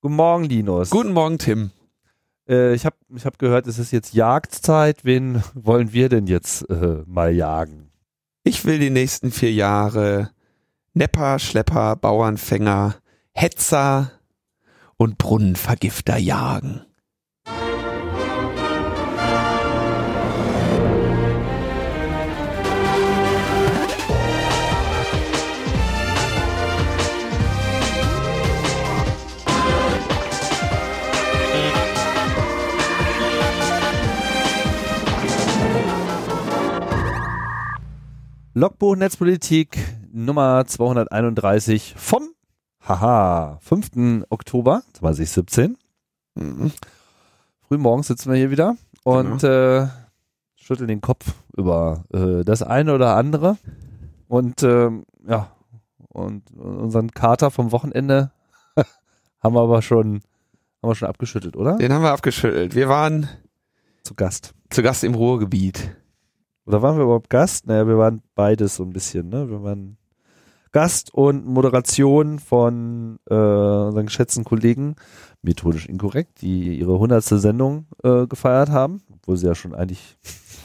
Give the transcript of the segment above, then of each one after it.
Guten Morgen, Linus. Guten Morgen, Tim. Äh, ich habe ich hab gehört, es ist jetzt Jagdzeit. Wen wollen wir denn jetzt äh, mal jagen? Ich will die nächsten vier Jahre Nepper, Schlepper, Bauernfänger, Hetzer und Brunnenvergifter jagen. Logbuch Netzpolitik Nummer 231 vom haha 5. Oktober 2017. Mhm. Frühmorgens sitzen wir hier wieder und äh, schütteln den Kopf über äh, das eine oder andere. Und ähm, ja, und unseren Kater vom Wochenende haben wir aber schon, haben wir schon abgeschüttelt, oder? Den haben wir abgeschüttelt. Wir waren Zu Gast. zu Gast im Ruhrgebiet. Oder waren wir überhaupt Gast? Naja, wir waren beides so ein bisschen, ne? Wir waren Gast und Moderation von äh, unseren geschätzten Kollegen, methodisch inkorrekt, die ihre hundertste Sendung äh, gefeiert haben, obwohl sie ja schon eigentlich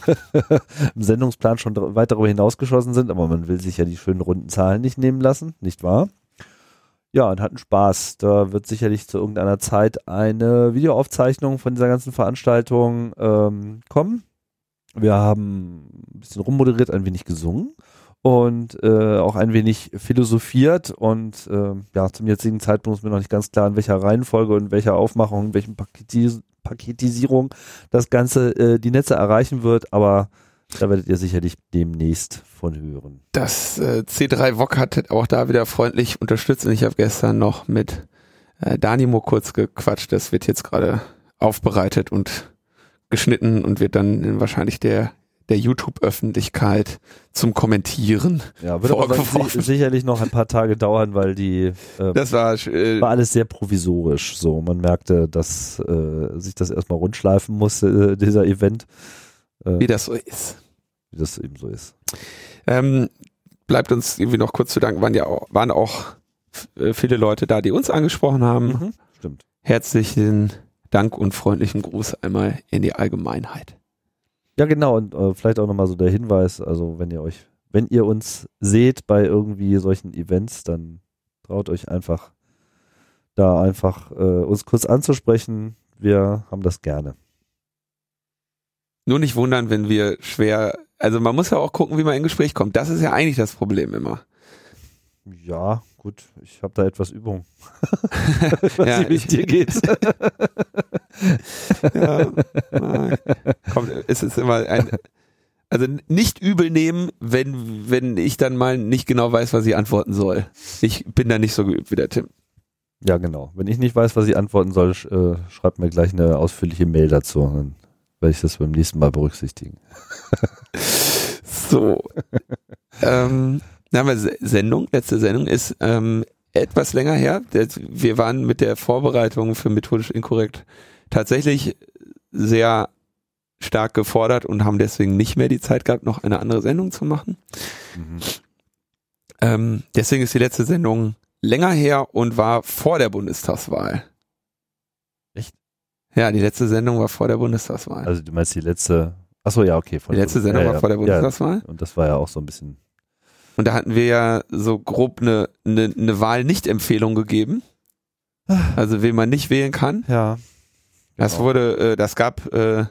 im Sendungsplan schon weit darüber hinausgeschossen sind, aber man will sich ja die schönen runden Zahlen nicht nehmen lassen, nicht wahr? Ja, und hatten Spaß. Da wird sicherlich zu irgendeiner Zeit eine Videoaufzeichnung von dieser ganzen Veranstaltung ähm, kommen. Wir haben ein bisschen rummoderiert, ein wenig gesungen und äh, auch ein wenig philosophiert und äh, ja, zum jetzigen Zeitpunkt ist mir noch nicht ganz klar, in welcher Reihenfolge und welcher Aufmachung, in welchen Paketis Paketisierung das Ganze äh, die Netze erreichen wird, aber da werdet ihr sicherlich demnächst von hören. Das äh, C3 VOG hat auch da wieder freundlich unterstützt und ich habe gestern noch mit äh, Danimo kurz gequatscht. Das wird jetzt gerade aufbereitet und geschnitten und wird dann wahrscheinlich der der YouTube-Öffentlichkeit zum Kommentieren. Ja, wird aber si sicherlich noch ein paar Tage dauern, weil die äh, Das war äh, war alles sehr provisorisch. So, man merkte, dass äh, sich das erstmal rundschleifen musste, äh, dieser Event, äh, wie das so ist. wie das eben so ist. Ähm, bleibt uns irgendwie noch kurz zu danken, waren ja auch, waren auch äh, viele Leute da, die uns angesprochen haben. Stimmt. Herzlichen Dank und freundlichen Gruß einmal in die Allgemeinheit. Ja, genau, und äh, vielleicht auch nochmal so der Hinweis, also wenn ihr euch, wenn ihr uns seht bei irgendwie solchen Events, dann traut euch einfach, da einfach äh, uns kurz anzusprechen. Wir haben das gerne. Nur nicht wundern, wenn wir schwer, also man muss ja auch gucken, wie man in Gespräch kommt. Das ist ja eigentlich das Problem immer. Ja, gut, ich habe da etwas Übung. Ja, wie es ich- dir geht. Ja, na, kommt, es ist immer ein, also nicht übel nehmen, wenn, wenn ich dann mal nicht genau weiß, was ich antworten soll. Ich bin da nicht so geübt wie der Tim. Ja, genau. Wenn ich nicht weiß, was ich antworten soll, sch äh, schreibt mir gleich eine ausführliche Mail dazu. Dann werde ich das beim nächsten Mal berücksichtigen. So. ähm, dann haben wir Sendung. Letzte Sendung ist ähm, etwas länger her. Wir waren mit der Vorbereitung für methodisch inkorrekt tatsächlich sehr stark gefordert und haben deswegen nicht mehr die Zeit gehabt, noch eine andere Sendung zu machen. Ähm, deswegen ist die letzte Sendung länger her und war vor der Bundestagswahl. Echt? Ja, die letzte Sendung war vor der Bundestagswahl. Also du meinst die letzte, achso, ja, okay. die letzte Sendung ja, war ja, vor der ja, Bundestagswahl. Und das war ja auch so ein bisschen, Und da hatten wir ja so grob eine, eine, eine Wahl-Nicht-Empfehlung gegeben. Also wen man nicht wählen kann. ja. Das Genau. wurde, äh, das gab äh,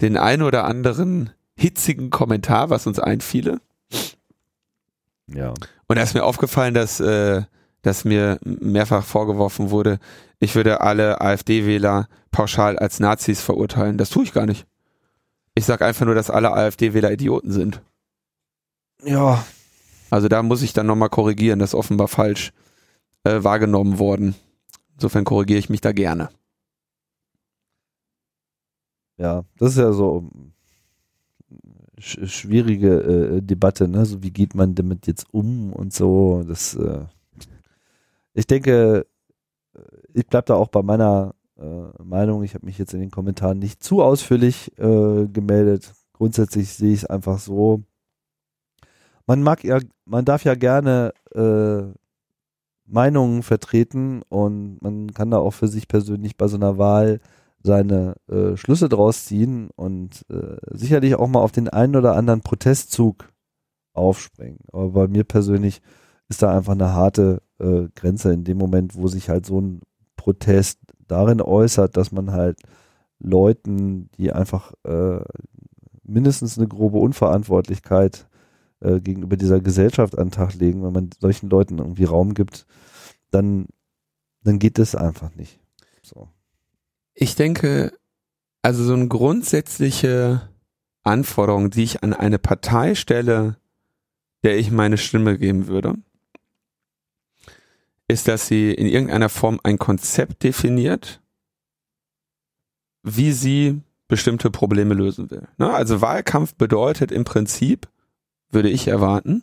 den ein oder anderen hitzigen Kommentar, was uns einfiele. Ja. Und da ist mir aufgefallen, dass, äh, dass mir mehrfach vorgeworfen wurde, ich würde alle AfD-Wähler pauschal als Nazis verurteilen. Das tue ich gar nicht. Ich sage einfach nur, dass alle AfD-Wähler Idioten sind. Ja. Also da muss ich dann nochmal korrigieren, das ist offenbar falsch äh, wahrgenommen worden. Insofern korrigiere ich mich da gerne. Ja, das ist ja so sch schwierige äh, Debatte, ne? So wie geht man damit jetzt um und so. Das, äh, ich denke, äh, ich bleib da auch bei meiner äh, Meinung. Ich habe mich jetzt in den Kommentaren nicht zu ausführlich äh, gemeldet. Grundsätzlich sehe ich es einfach so. Man mag ja, man darf ja gerne äh, Meinungen vertreten und man kann da auch für sich persönlich bei so einer Wahl seine äh, Schlüsse draus ziehen und äh, sicherlich auch mal auf den einen oder anderen Protestzug aufspringen. Aber bei mir persönlich ist da einfach eine harte äh, Grenze in dem Moment, wo sich halt so ein Protest darin äußert, dass man halt Leuten, die einfach äh, mindestens eine grobe Unverantwortlichkeit äh, gegenüber dieser Gesellschaft an den Tag legen, wenn man solchen Leuten irgendwie Raum gibt, dann, dann geht das einfach nicht. So. Ich denke, also so eine grundsätzliche Anforderung, die ich an eine Partei stelle, der ich meine Stimme geben würde, ist, dass sie in irgendeiner Form ein Konzept definiert, wie sie bestimmte Probleme lösen will. Ne? Also Wahlkampf bedeutet im Prinzip, würde ich erwarten,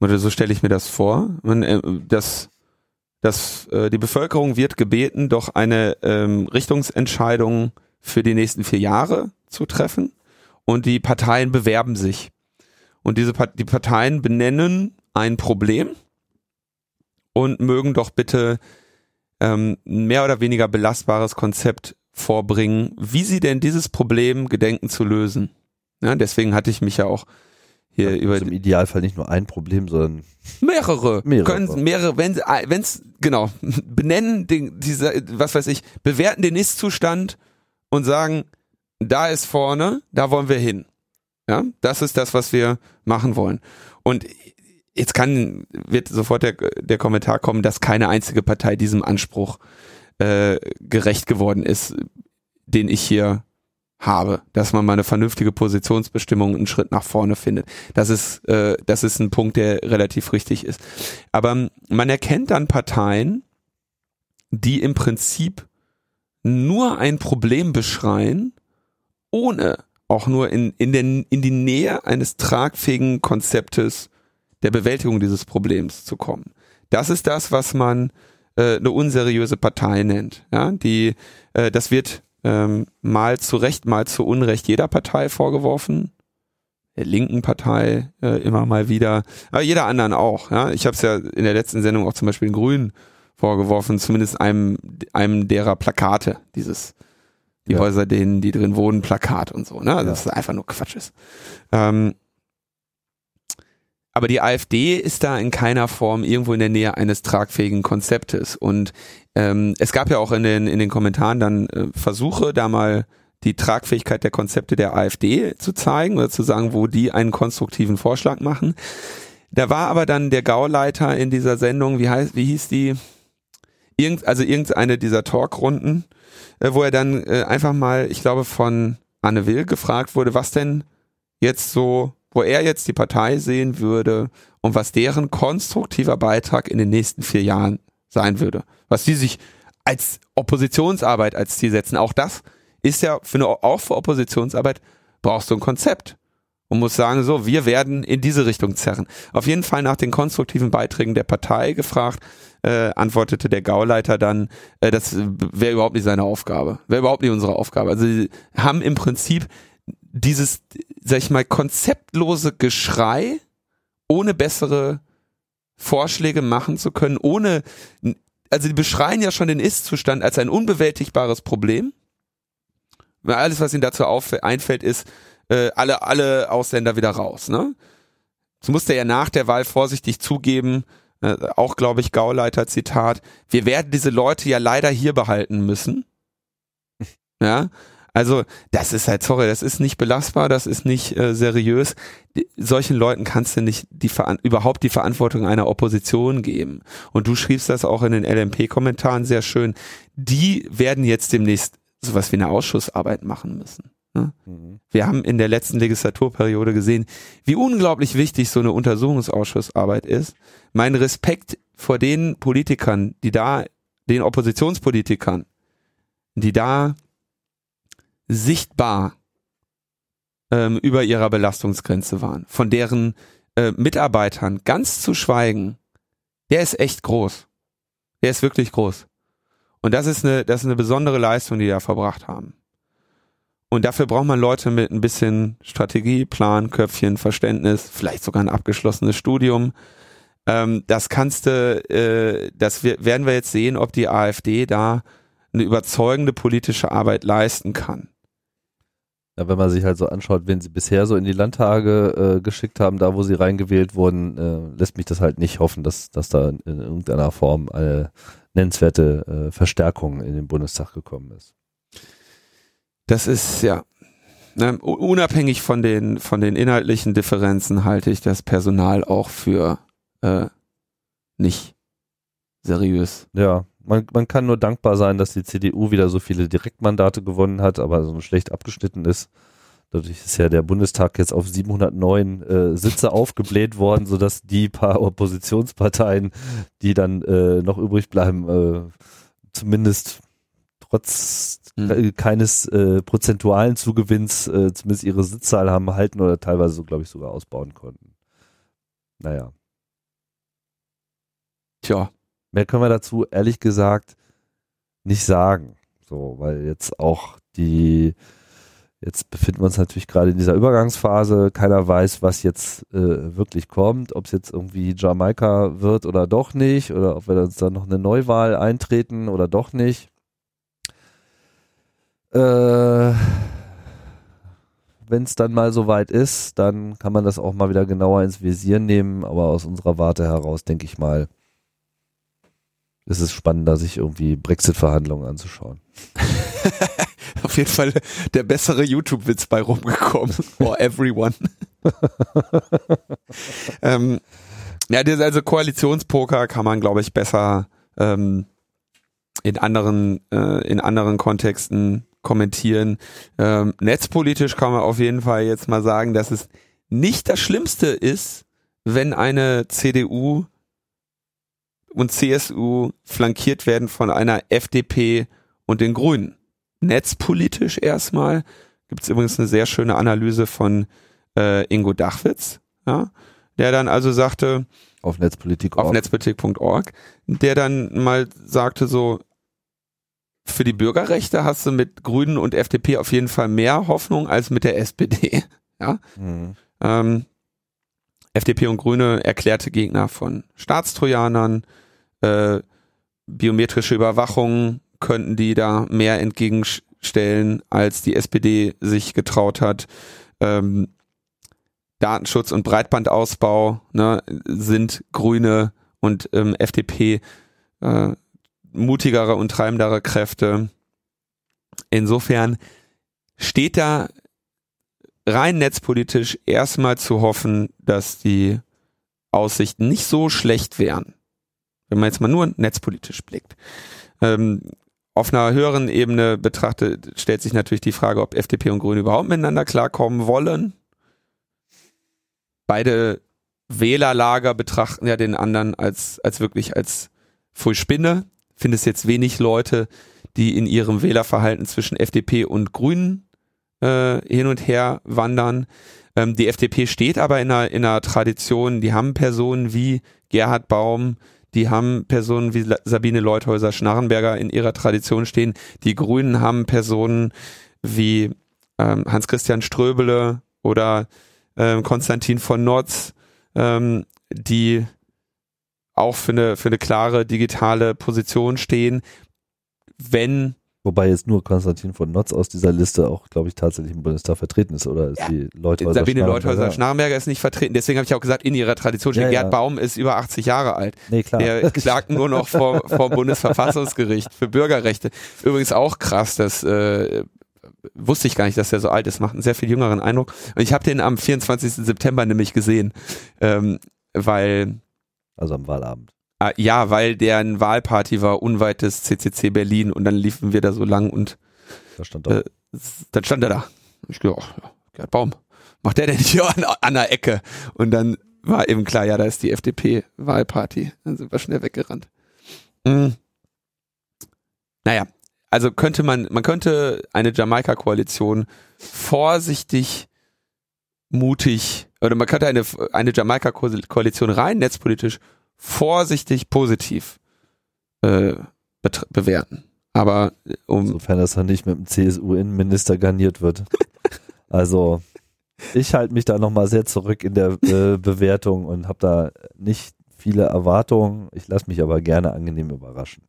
oder so stelle ich mir das vor, man, äh, dass, dass äh, die Bevölkerung wird gebeten, doch eine ähm, Richtungsentscheidung für die nächsten vier Jahre zu treffen und die Parteien bewerben sich. Und diese die Parteien benennen ein Problem und mögen doch bitte ähm, mehr oder weniger belastbares Konzept vorbringen, wie sie denn dieses Problem gedenken zu lösen. Ja, deswegen hatte ich mich ja auch hier ja, über im Idealfall nicht nur ein Problem, sondern mehrere. Mehrere. Können mehrere, wenn wenn's genau benennen den dieser was weiß ich, bewerten den Ist-Zustand und sagen, da ist vorne, da wollen wir hin. Ja, das ist das, was wir machen wollen. Und jetzt kann wird sofort der der Kommentar kommen, dass keine einzige Partei diesem Anspruch äh, gerecht geworden ist, den ich hier habe, dass man mal eine vernünftige Positionsbestimmung einen Schritt nach vorne findet. Das ist, äh, das ist ein Punkt, der relativ richtig ist. Aber man erkennt dann Parteien, die im Prinzip nur ein Problem beschreien, ohne auch nur in, in, den, in die Nähe eines tragfähigen Konzeptes der Bewältigung dieses Problems zu kommen. Das ist das, was man äh, eine unseriöse Partei nennt. Ja, die, äh, das wird ähm, mal zu Recht, mal zu Unrecht jeder Partei vorgeworfen. Der linken Partei äh, immer mal wieder, aber jeder anderen auch. Ja, ich habe es ja in der letzten Sendung auch zum Beispiel den Grünen vorgeworfen, zumindest einem einem derer Plakate, dieses die ja. Häuser, denen die drin wohnen, Plakat und so. Ne, also ja. das ist einfach nur Quatsch ist. Ähm, aber die AfD ist da in keiner Form irgendwo in der Nähe eines tragfähigen Konzeptes. Und ähm, es gab ja auch in den, in den Kommentaren dann äh, Versuche, da mal die Tragfähigkeit der Konzepte der AfD zu zeigen oder zu sagen, wo die einen konstruktiven Vorschlag machen. Da war aber dann der Gauleiter in dieser Sendung, wie heißt, wie hieß die? Irgend, also irgendeine dieser Talkrunden, äh, wo er dann äh, einfach mal, ich glaube, von Anne Will gefragt wurde, was denn jetzt so wo er jetzt die Partei sehen würde und was deren konstruktiver Beitrag in den nächsten vier Jahren sein würde. Was sie sich als Oppositionsarbeit als Ziel setzen. Auch das ist ja für eine, auch für Oppositionsarbeit brauchst du ein Konzept und muss sagen, so, wir werden in diese Richtung zerren. Auf jeden Fall nach den konstruktiven Beiträgen der Partei gefragt, äh, antwortete der Gauleiter dann, äh, das wäre überhaupt nicht seine Aufgabe, wäre überhaupt nicht unsere Aufgabe. Also sie haben im Prinzip dieses, sag ich mal, konzeptlose Geschrei, ohne bessere Vorschläge machen zu können, ohne, also die beschreien ja schon den Ist-Zustand als ein unbewältigbares Problem. Alles, was ihnen dazu einfällt, ist, äh, alle, alle Ausländer wieder raus, ne? Das musste er ja nach der Wahl vorsichtig zugeben, äh, auch glaube ich Gauleiter Zitat, wir werden diese Leute ja leider hier behalten müssen. Ja, also das ist halt, sorry, das ist nicht belastbar, das ist nicht äh, seriös. Die, solchen Leuten kannst du nicht die überhaupt die Verantwortung einer Opposition geben. Und du schriebst das auch in den LMP-Kommentaren sehr schön. Die werden jetzt demnächst sowas wie eine Ausschussarbeit machen müssen. Ne? Mhm. Wir haben in der letzten Legislaturperiode gesehen, wie unglaublich wichtig so eine Untersuchungsausschussarbeit ist. Mein Respekt vor den Politikern, die da, den Oppositionspolitikern, die da sichtbar ähm, über ihrer Belastungsgrenze waren, von deren äh, Mitarbeitern ganz zu schweigen, der ist echt groß. Der ist wirklich groß. Und das ist eine, das ist eine besondere Leistung, die da verbracht haben. Und dafür braucht man Leute mit ein bisschen Strategie, Plan, Köpfchen, Verständnis, vielleicht sogar ein abgeschlossenes Studium. Ähm, das kannst du, äh, das werden wir jetzt sehen, ob die AfD da eine überzeugende politische Arbeit leisten kann. Ja, wenn man sich halt so anschaut, wen sie bisher so in die Landtage äh, geschickt haben, da wo sie reingewählt wurden, äh, lässt mich das halt nicht hoffen, dass, dass da in irgendeiner Form eine nennenswerte äh, Verstärkung in den Bundestag gekommen ist. Das ist ja ne, unabhängig von den von den inhaltlichen Differenzen halte ich das Personal auch für äh, nicht seriös. Ja, man, man kann nur dankbar sein, dass die CDU wieder so viele Direktmandate gewonnen hat, aber so schlecht abgeschnitten ist. Dadurch ist ja der Bundestag jetzt auf 709 äh, Sitze aufgebläht worden, sodass die paar Oppositionsparteien, die dann äh, noch übrig bleiben, äh, zumindest trotz mhm. keines äh, prozentualen Zugewinns äh, zumindest ihre Sitzzahl haben halten oder teilweise so, glaube ich, sogar ausbauen konnten. Naja. Tja. Mehr können wir dazu ehrlich gesagt nicht sagen. So, weil jetzt auch die, jetzt befinden wir uns natürlich gerade in dieser Übergangsphase. Keiner weiß, was jetzt äh, wirklich kommt, ob es jetzt irgendwie Jamaika wird oder doch nicht, oder ob wir uns dann noch eine Neuwahl eintreten oder doch nicht. Äh, wenn es dann mal soweit ist, dann kann man das auch mal wieder genauer ins Visier nehmen. Aber aus unserer Warte heraus denke ich mal, ist es spannender, sich irgendwie Brexit-Verhandlungen anzuschauen. Auf jeden Fall der bessere YouTube-Witz bei rumgekommen. For everyone. ähm, ja, das also Koalitionspoker kann man, glaube ich, besser ähm, in anderen äh, in anderen Kontexten kommentieren. Ähm, netzpolitisch kann man auf jeden Fall jetzt mal sagen, dass es nicht das Schlimmste ist, wenn eine CDU und CSU flankiert werden von einer FDP und den Grünen. Netzpolitisch erstmal gibt es übrigens eine sehr schöne Analyse von äh, Ingo Dachwitz, ja, der dann also sagte auf Netzpolitik auf netzpolitik.org, der dann mal sagte so für die Bürgerrechte hast du mit Grünen und FDP auf jeden Fall mehr Hoffnung als mit der SPD. Ja. Mhm. Ähm, FDP und Grüne erklärte Gegner von Staatstrojanern, äh, biometrische Überwachung könnten die da mehr entgegenstellen, als die SPD sich getraut hat. Ähm, Datenschutz und Breitbandausbau ne, sind Grüne und ähm, FDP äh, mutigere und treibendere Kräfte. Insofern steht da rein netzpolitisch erstmal zu hoffen, dass die Aussichten nicht so schlecht wären wenn man jetzt mal nur netzpolitisch blickt. Ähm, auf einer höheren Ebene betrachtet, stellt sich natürlich die Frage, ob FDP und Grüne überhaupt miteinander klarkommen wollen. Beide Wählerlager betrachten ja den anderen als, als wirklich als voll Spinne. Finde es jetzt wenig Leute, die in ihrem Wählerverhalten zwischen FDP und Grünen äh, hin und her wandern. Ähm, die FDP steht aber in einer, in einer Tradition, die haben Personen wie Gerhard Baum, die haben Personen wie Sabine Leuthäuser-Schnarrenberger in ihrer Tradition stehen. Die Grünen haben Personen wie ähm, Hans-Christian Ströbele oder ähm, Konstantin von Notz, ähm, die auch für eine, für eine klare digitale Position stehen. Wenn Wobei jetzt nur Konstantin von Notz aus dieser Liste auch, glaube ich, tatsächlich im Bundestag vertreten ist, oder ist ja. die Leuthäuser Sabine Leuthäuser Schnarrenberger ist nicht vertreten, deswegen habe ich auch gesagt, in ihrer Tradition steht, ja, Gerd ja. Baum ist über 80 Jahre alt. Nee, klar. Der klagt nur noch vor, vor Bundesverfassungsgericht für Bürgerrechte. Übrigens auch krass, das äh, wusste ich gar nicht, dass er so alt ist, macht einen sehr viel jüngeren Eindruck. Und ich habe den am 24. September nämlich gesehen, ähm, weil also am Wahlabend. Ah, ja, weil deren Wahlparty war unweit des CCC Berlin und dann liefen wir da so lang und da stand er. Äh, dann stand er da. Ich oh, ja, Gerd Baum, macht der denn hier an, an der Ecke? Und dann war eben klar, ja, da ist die FDP-Wahlparty. Dann sind wir schnell weggerannt. Mhm. Naja, also könnte man, man könnte eine Jamaika-Koalition vorsichtig, mutig, oder man könnte eine, eine Jamaika-Koalition rein netzpolitisch vorsichtig positiv äh, bewerten. Aber um sofern das dann nicht mit dem CSU-Innenminister garniert wird. also ich halte mich da nochmal sehr zurück in der äh, Bewertung und habe da nicht viele Erwartungen. Ich lasse mich aber gerne angenehm überraschen.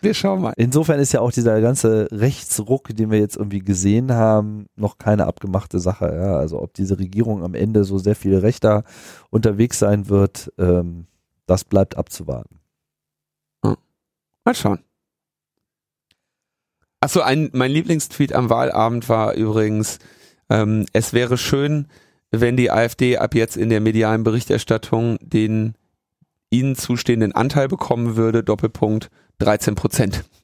Wir schauen mal. Insofern ist ja auch dieser ganze Rechtsruck, den wir jetzt irgendwie gesehen haben, noch keine abgemachte Sache. Ja? Also ob diese Regierung am Ende so sehr viel rechter unterwegs sein wird, ähm, das bleibt abzuwarten. Mal schauen. Achso, ein, mein Lieblingstweet am Wahlabend war übrigens, ähm, es wäre schön, wenn die AfD ab jetzt in der medialen Berichterstattung den ihnen zustehenden Anteil bekommen würde, Doppelpunkt 13 Prozent.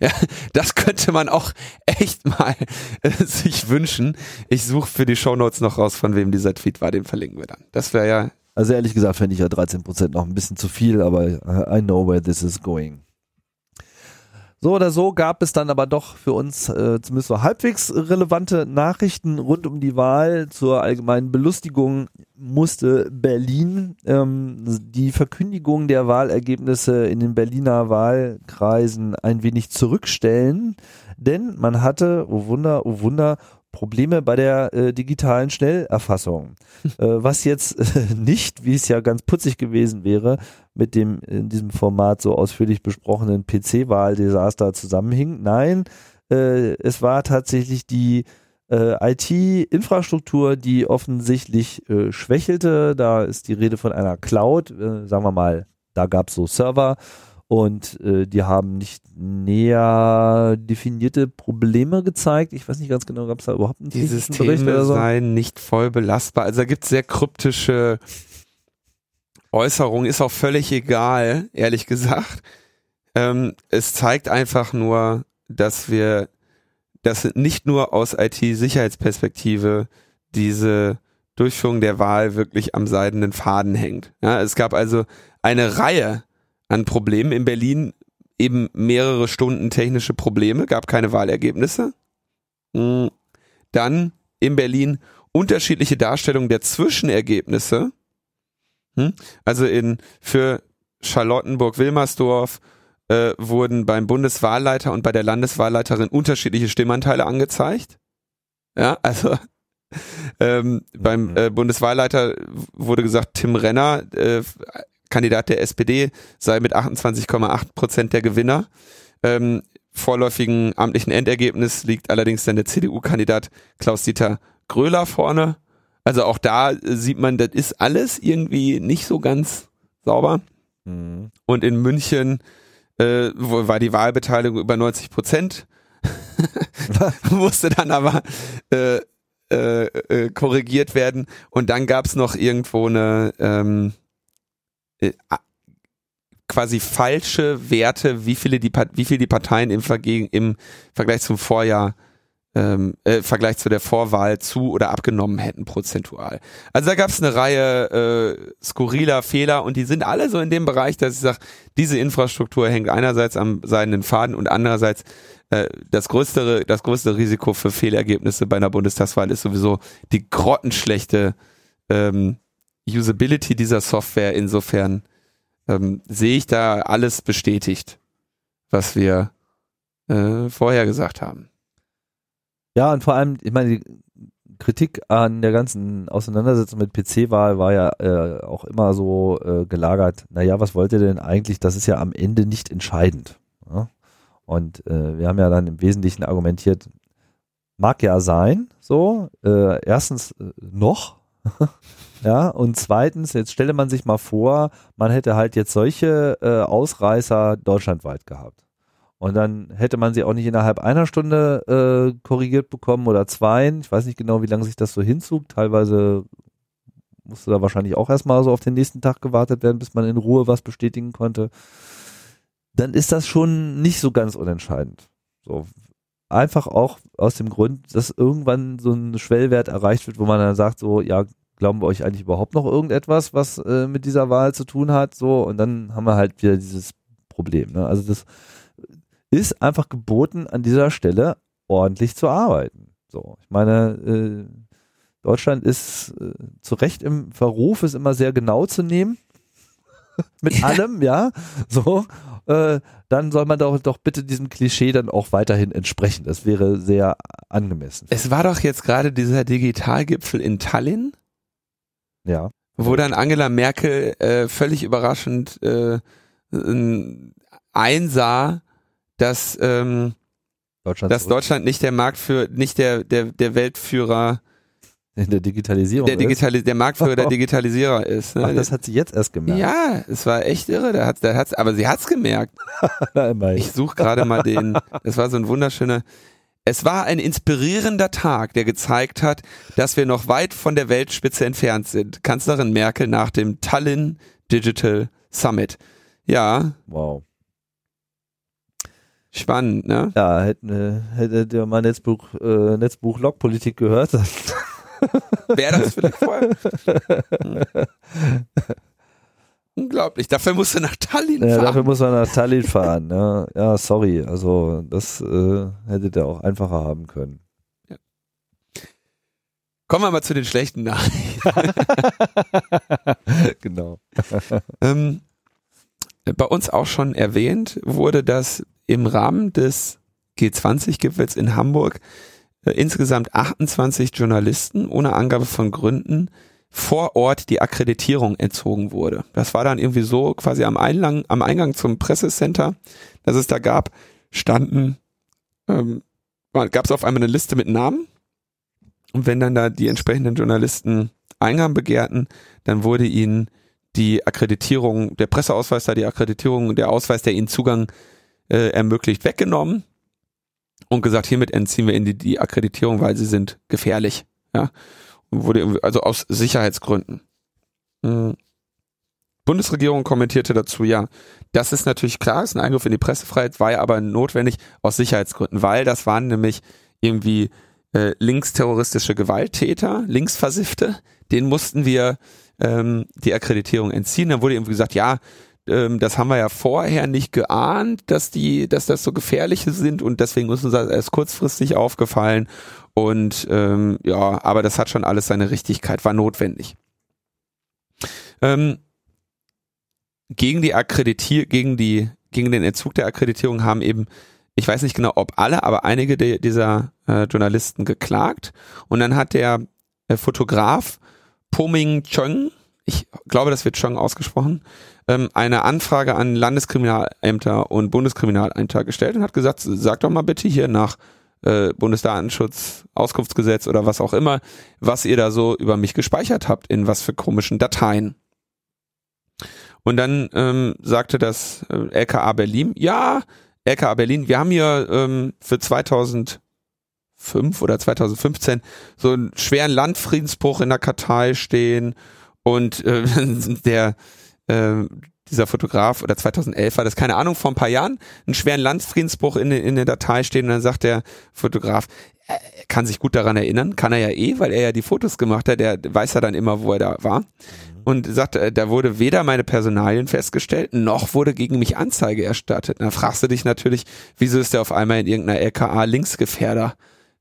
Ja, das könnte man auch echt mal äh, sich wünschen. Ich suche für die Shownotes noch raus, von wem dieser Tweet war, den verlinken wir dann. Das wäre ja. Also ehrlich gesagt fände ich ja 13 Prozent noch ein bisschen zu viel, aber I know where this is going. So oder so gab es dann aber doch für uns äh, zumindest so halbwegs relevante Nachrichten rund um die Wahl. Zur allgemeinen Belustigung musste Berlin ähm, die Verkündigung der Wahlergebnisse in den Berliner Wahlkreisen ein wenig zurückstellen, denn man hatte, oh Wunder, oh Wunder, Probleme bei der äh, digitalen Schnellerfassung. äh, was jetzt äh, nicht, wie es ja ganz putzig gewesen wäre, mit dem in diesem Format so ausführlich besprochenen PC-Wahldesaster zusammenhing. Nein, äh, es war tatsächlich die äh, IT-Infrastruktur, die offensichtlich äh, schwächelte. Da ist die Rede von einer Cloud, sagen wir mal, da gab es so Server und äh, die haben nicht näher definierte Probleme gezeigt. Ich weiß nicht ganz genau, gab es da überhaupt einen Die Systeme so? seien nicht voll belastbar. Also da gibt es sehr kryptische Äußerungen, ist auch völlig egal, ehrlich gesagt. Ähm, es zeigt einfach nur, dass wir, dass nicht nur aus IT-Sicherheitsperspektive diese Durchführung der Wahl wirklich am seidenen Faden hängt. Ja, es gab also eine Reihe an Problemen. In Berlin eben mehrere Stunden technische Probleme, gab keine Wahlergebnisse. Hm. Dann in Berlin unterschiedliche Darstellungen der Zwischenergebnisse. Hm. Also in für Charlottenburg-Wilmersdorf äh, wurden beim Bundeswahlleiter und bei der Landeswahlleiterin unterschiedliche Stimmanteile angezeigt. Ja, also ähm, beim mhm. äh, Bundeswahlleiter wurde gesagt, Tim Renner äh, Kandidat der SPD sei mit 28,8 Prozent der Gewinner. Ähm, vorläufigen amtlichen Endergebnis liegt allerdings dann der CDU-Kandidat Klaus-Dieter Gröler vorne. Also auch da sieht man, das ist alles irgendwie nicht so ganz sauber. Mhm. Und in München äh, war die Wahlbeteiligung über 90 Prozent. musste dann aber äh, äh, äh, korrigiert werden. Und dann gab's noch irgendwo eine ähm, äh, quasi falsche Werte, wie viele die, wie viel die Parteien im, im Vergleich zum Vorjahr ähm, äh, Vergleich zu der Vorwahl zu oder abgenommen hätten prozentual. Also da gab es eine Reihe äh, skurriler Fehler und die sind alle so in dem Bereich, dass ich sage, diese Infrastruktur hängt einerseits am seinen Faden und andererseits äh, das größte das größte Risiko für Fehlergebnisse bei einer Bundestagswahl ist sowieso die grottenschlechte ähm, Usability dieser Software. Insofern ähm, sehe ich da alles bestätigt, was wir äh, vorher gesagt haben. Ja, und vor allem, ich meine, die Kritik an der ganzen Auseinandersetzung mit PC-Wahl war ja äh, auch immer so äh, gelagert, naja, was wollt ihr denn eigentlich? Das ist ja am Ende nicht entscheidend. Ja? Und äh, wir haben ja dann im Wesentlichen argumentiert, mag ja sein, so, äh, erstens äh, noch, Ja, und zweitens, jetzt stelle man sich mal vor, man hätte halt jetzt solche äh, Ausreißer deutschlandweit gehabt. Und dann hätte man sie auch nicht innerhalb einer Stunde äh, korrigiert bekommen oder zwei. Ich weiß nicht genau, wie lange sich das so hinzog. Teilweise musste da wahrscheinlich auch erstmal so auf den nächsten Tag gewartet werden, bis man in Ruhe was bestätigen konnte. Dann ist das schon nicht so ganz unentscheidend. So, einfach auch aus dem Grund, dass irgendwann so ein Schwellwert erreicht wird, wo man dann sagt, so, ja, glauben wir euch eigentlich überhaupt noch irgendetwas, was äh, mit dieser Wahl zu tun hat? So, und dann haben wir halt wieder dieses Problem. Ne? Also das ist einfach geboten, an dieser Stelle ordentlich zu arbeiten. So, ich meine, äh, Deutschland ist äh, zu Recht im Verruf, ist immer sehr genau zu nehmen. mit allem, ja. So, äh, dann soll man doch, doch bitte diesem Klischee dann auch weiterhin entsprechen. Das wäre sehr angemessen. Es war doch jetzt gerade dieser Digitalgipfel in Tallinn ja. wo dann Angela Merkel äh, völlig überraschend äh, einsah, dass ähm, Deutschland dass Deutschland nicht der Markt für nicht der der der Weltführer in der Digitalisierung der Digitali der Marktführer der Digitalisierer ist. Ne? Ach, das hat sie jetzt erst gemerkt. Ja, es war echt irre. Da hat, da hat's, aber sie hat's gemerkt. ich suche gerade mal den. Es war so ein wunderschöner. Es war ein inspirierender Tag, der gezeigt hat, dass wir noch weit von der Weltspitze entfernt sind. Kanzlerin Merkel nach dem Tallinn Digital Summit. Ja. Wow. Spannend, ne? Ja, hätten, hättet ihr mal Netzbuch, äh, Netzbuch Logpolitik gehört, dann Wäre das vielleicht vorher? Unglaublich. Dafür musst du nach Tallinn ja, fahren. Dafür muss man nach Tallinn fahren. Ja, ja sorry. Also das äh, hättet ihr auch einfacher haben können. Ja. Kommen wir mal zu den schlechten Nachrichten. genau. ähm, bei uns auch schon erwähnt wurde, dass im Rahmen des G20-Gipfels in Hamburg äh, insgesamt 28 Journalisten ohne Angabe von Gründen vor Ort die Akkreditierung entzogen wurde. Das war dann irgendwie so quasi am Eingang, am Eingang zum Pressecenter, dass es da gab, standen, ähm, gab es auf einmal eine Liste mit Namen und wenn dann da die entsprechenden Journalisten Eingang begehrten, dann wurde ihnen die Akkreditierung, der Presseausweis da, die Akkreditierung, der Ausweis, der ihnen Zugang äh, ermöglicht, weggenommen und gesagt, hiermit entziehen wir ihnen die, die Akkreditierung, weil sie sind gefährlich. Ja, wurde also aus Sicherheitsgründen. Mhm. Bundesregierung kommentierte dazu, ja, das ist natürlich klar, ist ein Eingriff in die Pressefreiheit, war ja aber notwendig aus Sicherheitsgründen, weil das waren nämlich irgendwie äh, linksterroristische Gewalttäter, Linksversiffte, denen mussten wir ähm, die Akkreditierung entziehen. Dann wurde irgendwie gesagt, ja, ähm, das haben wir ja vorher nicht geahnt, dass die, dass das so gefährliche sind und deswegen ist uns das erst kurzfristig aufgefallen. Und ähm, ja, aber das hat schon alles seine Richtigkeit, war notwendig. Ähm, gegen die Akkreditierung, gegen die, gegen den Entzug der Akkreditierung haben eben, ich weiß nicht genau, ob alle, aber einige de, dieser äh, Journalisten geklagt. Und dann hat der äh, Fotograf Poming Chong, ich glaube, das wird Chong ausgesprochen, ähm, eine Anfrage an Landeskriminalämter und Bundeskriminalämter gestellt und hat gesagt, sag doch mal bitte hier nach äh, Bundesdatenschutz, Auskunftsgesetz oder was auch immer, was ihr da so über mich gespeichert habt, in was für komischen Dateien. Und dann ähm, sagte das äh, LKA Berlin, ja, LKA Berlin, wir haben hier ähm, für 2005 oder 2015 so einen schweren Landfriedensbruch in der Kartei stehen und äh, der äh, dieser Fotograf oder 2011 war das, keine Ahnung, vor ein paar Jahren, einen schweren Landfriedensbruch in, in der Datei stehen und dann sagt der Fotograf, er kann sich gut daran erinnern, kann er ja eh, weil er ja die Fotos gemacht hat, der weiß ja dann immer, wo er da war. Und sagt, äh, da wurde weder meine Personalien festgestellt, noch wurde gegen mich Anzeige erstattet. Dann fragst du dich natürlich, wieso ist der auf einmal in irgendeiner LKA Linksgefährder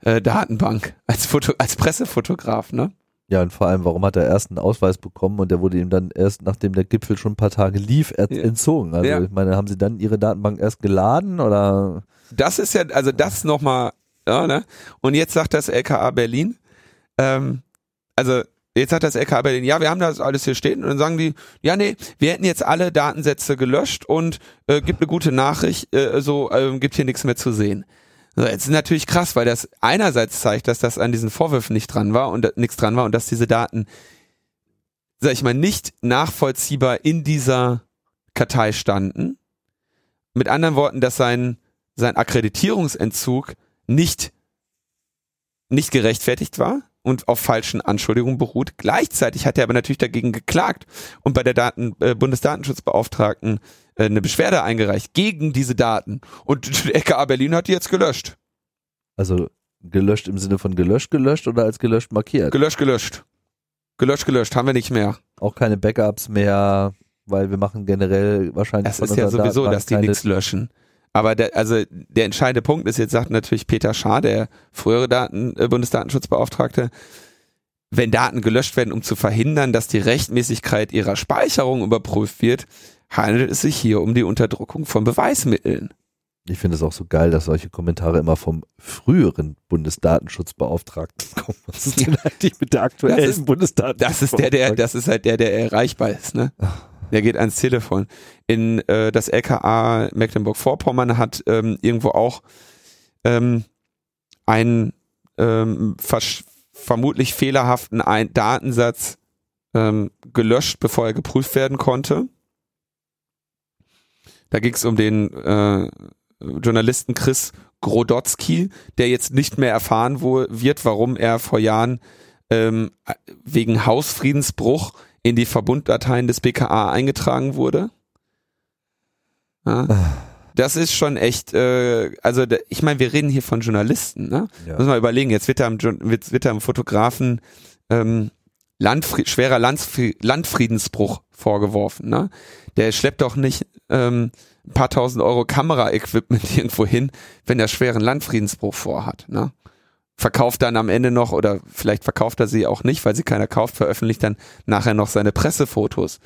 äh, Datenbank als Foto, als Pressefotograf, ne? Ja, und vor allem, warum hat er erst einen Ausweis bekommen und der wurde ihm dann erst, nachdem der Gipfel schon ein paar Tage lief, ja. entzogen? Also ja. ich meine, haben sie dann ihre Datenbank erst geladen oder? Das ist ja, also das nochmal, ja, ne? Und jetzt sagt das LKA Berlin, ähm, also jetzt sagt das LKA Berlin, ja, wir haben das alles hier stehen und dann sagen die, ja, nee, wir hätten jetzt alle Datensätze gelöscht und äh, gibt eine gute Nachricht, äh, so äh, gibt hier nichts mehr zu sehen. So, jetzt ist natürlich krass, weil das einerseits zeigt, dass das an diesen Vorwürfen nicht dran war und nichts dran war und dass diese Daten, sag ich mal, nicht nachvollziehbar in dieser Kartei standen. Mit anderen Worten, dass sein, sein Akkreditierungsentzug nicht, nicht gerechtfertigt war und auf falschen Anschuldigungen beruht. Gleichzeitig hat er aber natürlich dagegen geklagt und bei der Daten, äh, Bundesdatenschutzbeauftragten äh, eine Beschwerde eingereicht gegen diese Daten. Und die LKA Berlin hat die jetzt gelöscht. Also gelöscht im Sinne von gelöscht, gelöscht oder als gelöscht markiert? Gelöscht, gelöscht. Gelöscht, gelöscht, haben wir nicht mehr. Auch keine Backups mehr, weil wir machen generell wahrscheinlich. Es ist ja sowieso, dass die nichts löschen. Aber der, also der entscheidende Punkt ist, jetzt sagt natürlich Peter Schaar, der frühere Daten, äh, Bundesdatenschutzbeauftragte, wenn Daten gelöscht werden, um zu verhindern, dass die Rechtmäßigkeit ihrer Speicherung überprüft wird, handelt es sich hier um die Unterdrückung von Beweismitteln. Ich finde es auch so geil, dass solche Kommentare immer vom früheren Bundesdatenschutzbeauftragten kommen. Was ist denn eigentlich mit der aktuellen Das ist- Das ist der, der, das ist halt der, der erreichbar ist, ne? Der geht ans Telefon. In äh, das LKA Mecklenburg-Vorpommern hat ähm, irgendwo auch ähm, einen ähm, vermutlich fehlerhaften ein Datensatz ähm, gelöscht, bevor er geprüft werden konnte. Da ging es um den äh, Journalisten Chris Grodotzky, der jetzt nicht mehr erfahren wird, warum er vor Jahren ähm, wegen Hausfriedensbruch in die Verbunddateien des BKA eingetragen wurde. Ja. Das ist schon echt, äh, also ich meine, wir reden hier von Journalisten, ne? Ja. Muss man überlegen, jetzt wird da einem, wird, da einem Fotografen ähm, Landfri schwerer Landfri Landfriedensbruch vorgeworfen, ne? Der schleppt doch nicht ähm, ein paar tausend Euro Kameraequipment irgendwo hin, wenn er schweren Landfriedensbruch vorhat, ne? Verkauft dann am Ende noch, oder vielleicht verkauft er sie auch nicht, weil sie keiner kauft, veröffentlicht dann nachher noch seine Pressefotos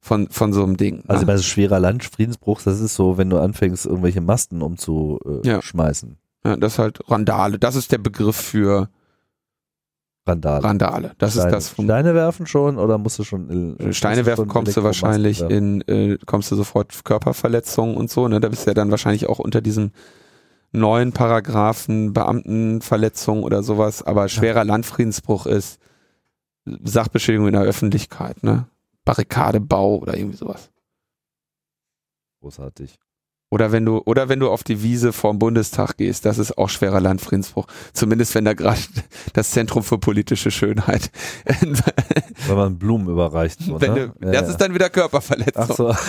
von, von so einem Ding. Also ne? bei so schwerer Landfriedensbruch, das ist so, wenn du anfängst, irgendwelche Masten umzuschmeißen. Ja. Schmeißen. ja, das ist halt Randale. Das ist der Begriff für Randale. Randale. Das Steine, ist das vom Steine werfen schon oder musst du schon musst Steine werfen schon kommst du wahrscheinlich werfen? in, äh, kommst du sofort Körperverletzungen und so, ne? Da bist du ja dann wahrscheinlich auch unter diesem neuen Paragraphen Beamtenverletzung oder sowas, aber schwerer Landfriedensbruch ist Sachbeschädigung in der Öffentlichkeit, ne? Barrikadebau oder irgendwie sowas. Großartig. Oder wenn du, oder wenn du auf die Wiese vorm Bundestag gehst, das ist auch schwerer Landfriedensbruch. Zumindest wenn da gerade das Zentrum für politische Schönheit. Wenn man Blumen überreicht. So, ne? du, Ja, das ja. ist dann wieder Körperverletzung. Ach so.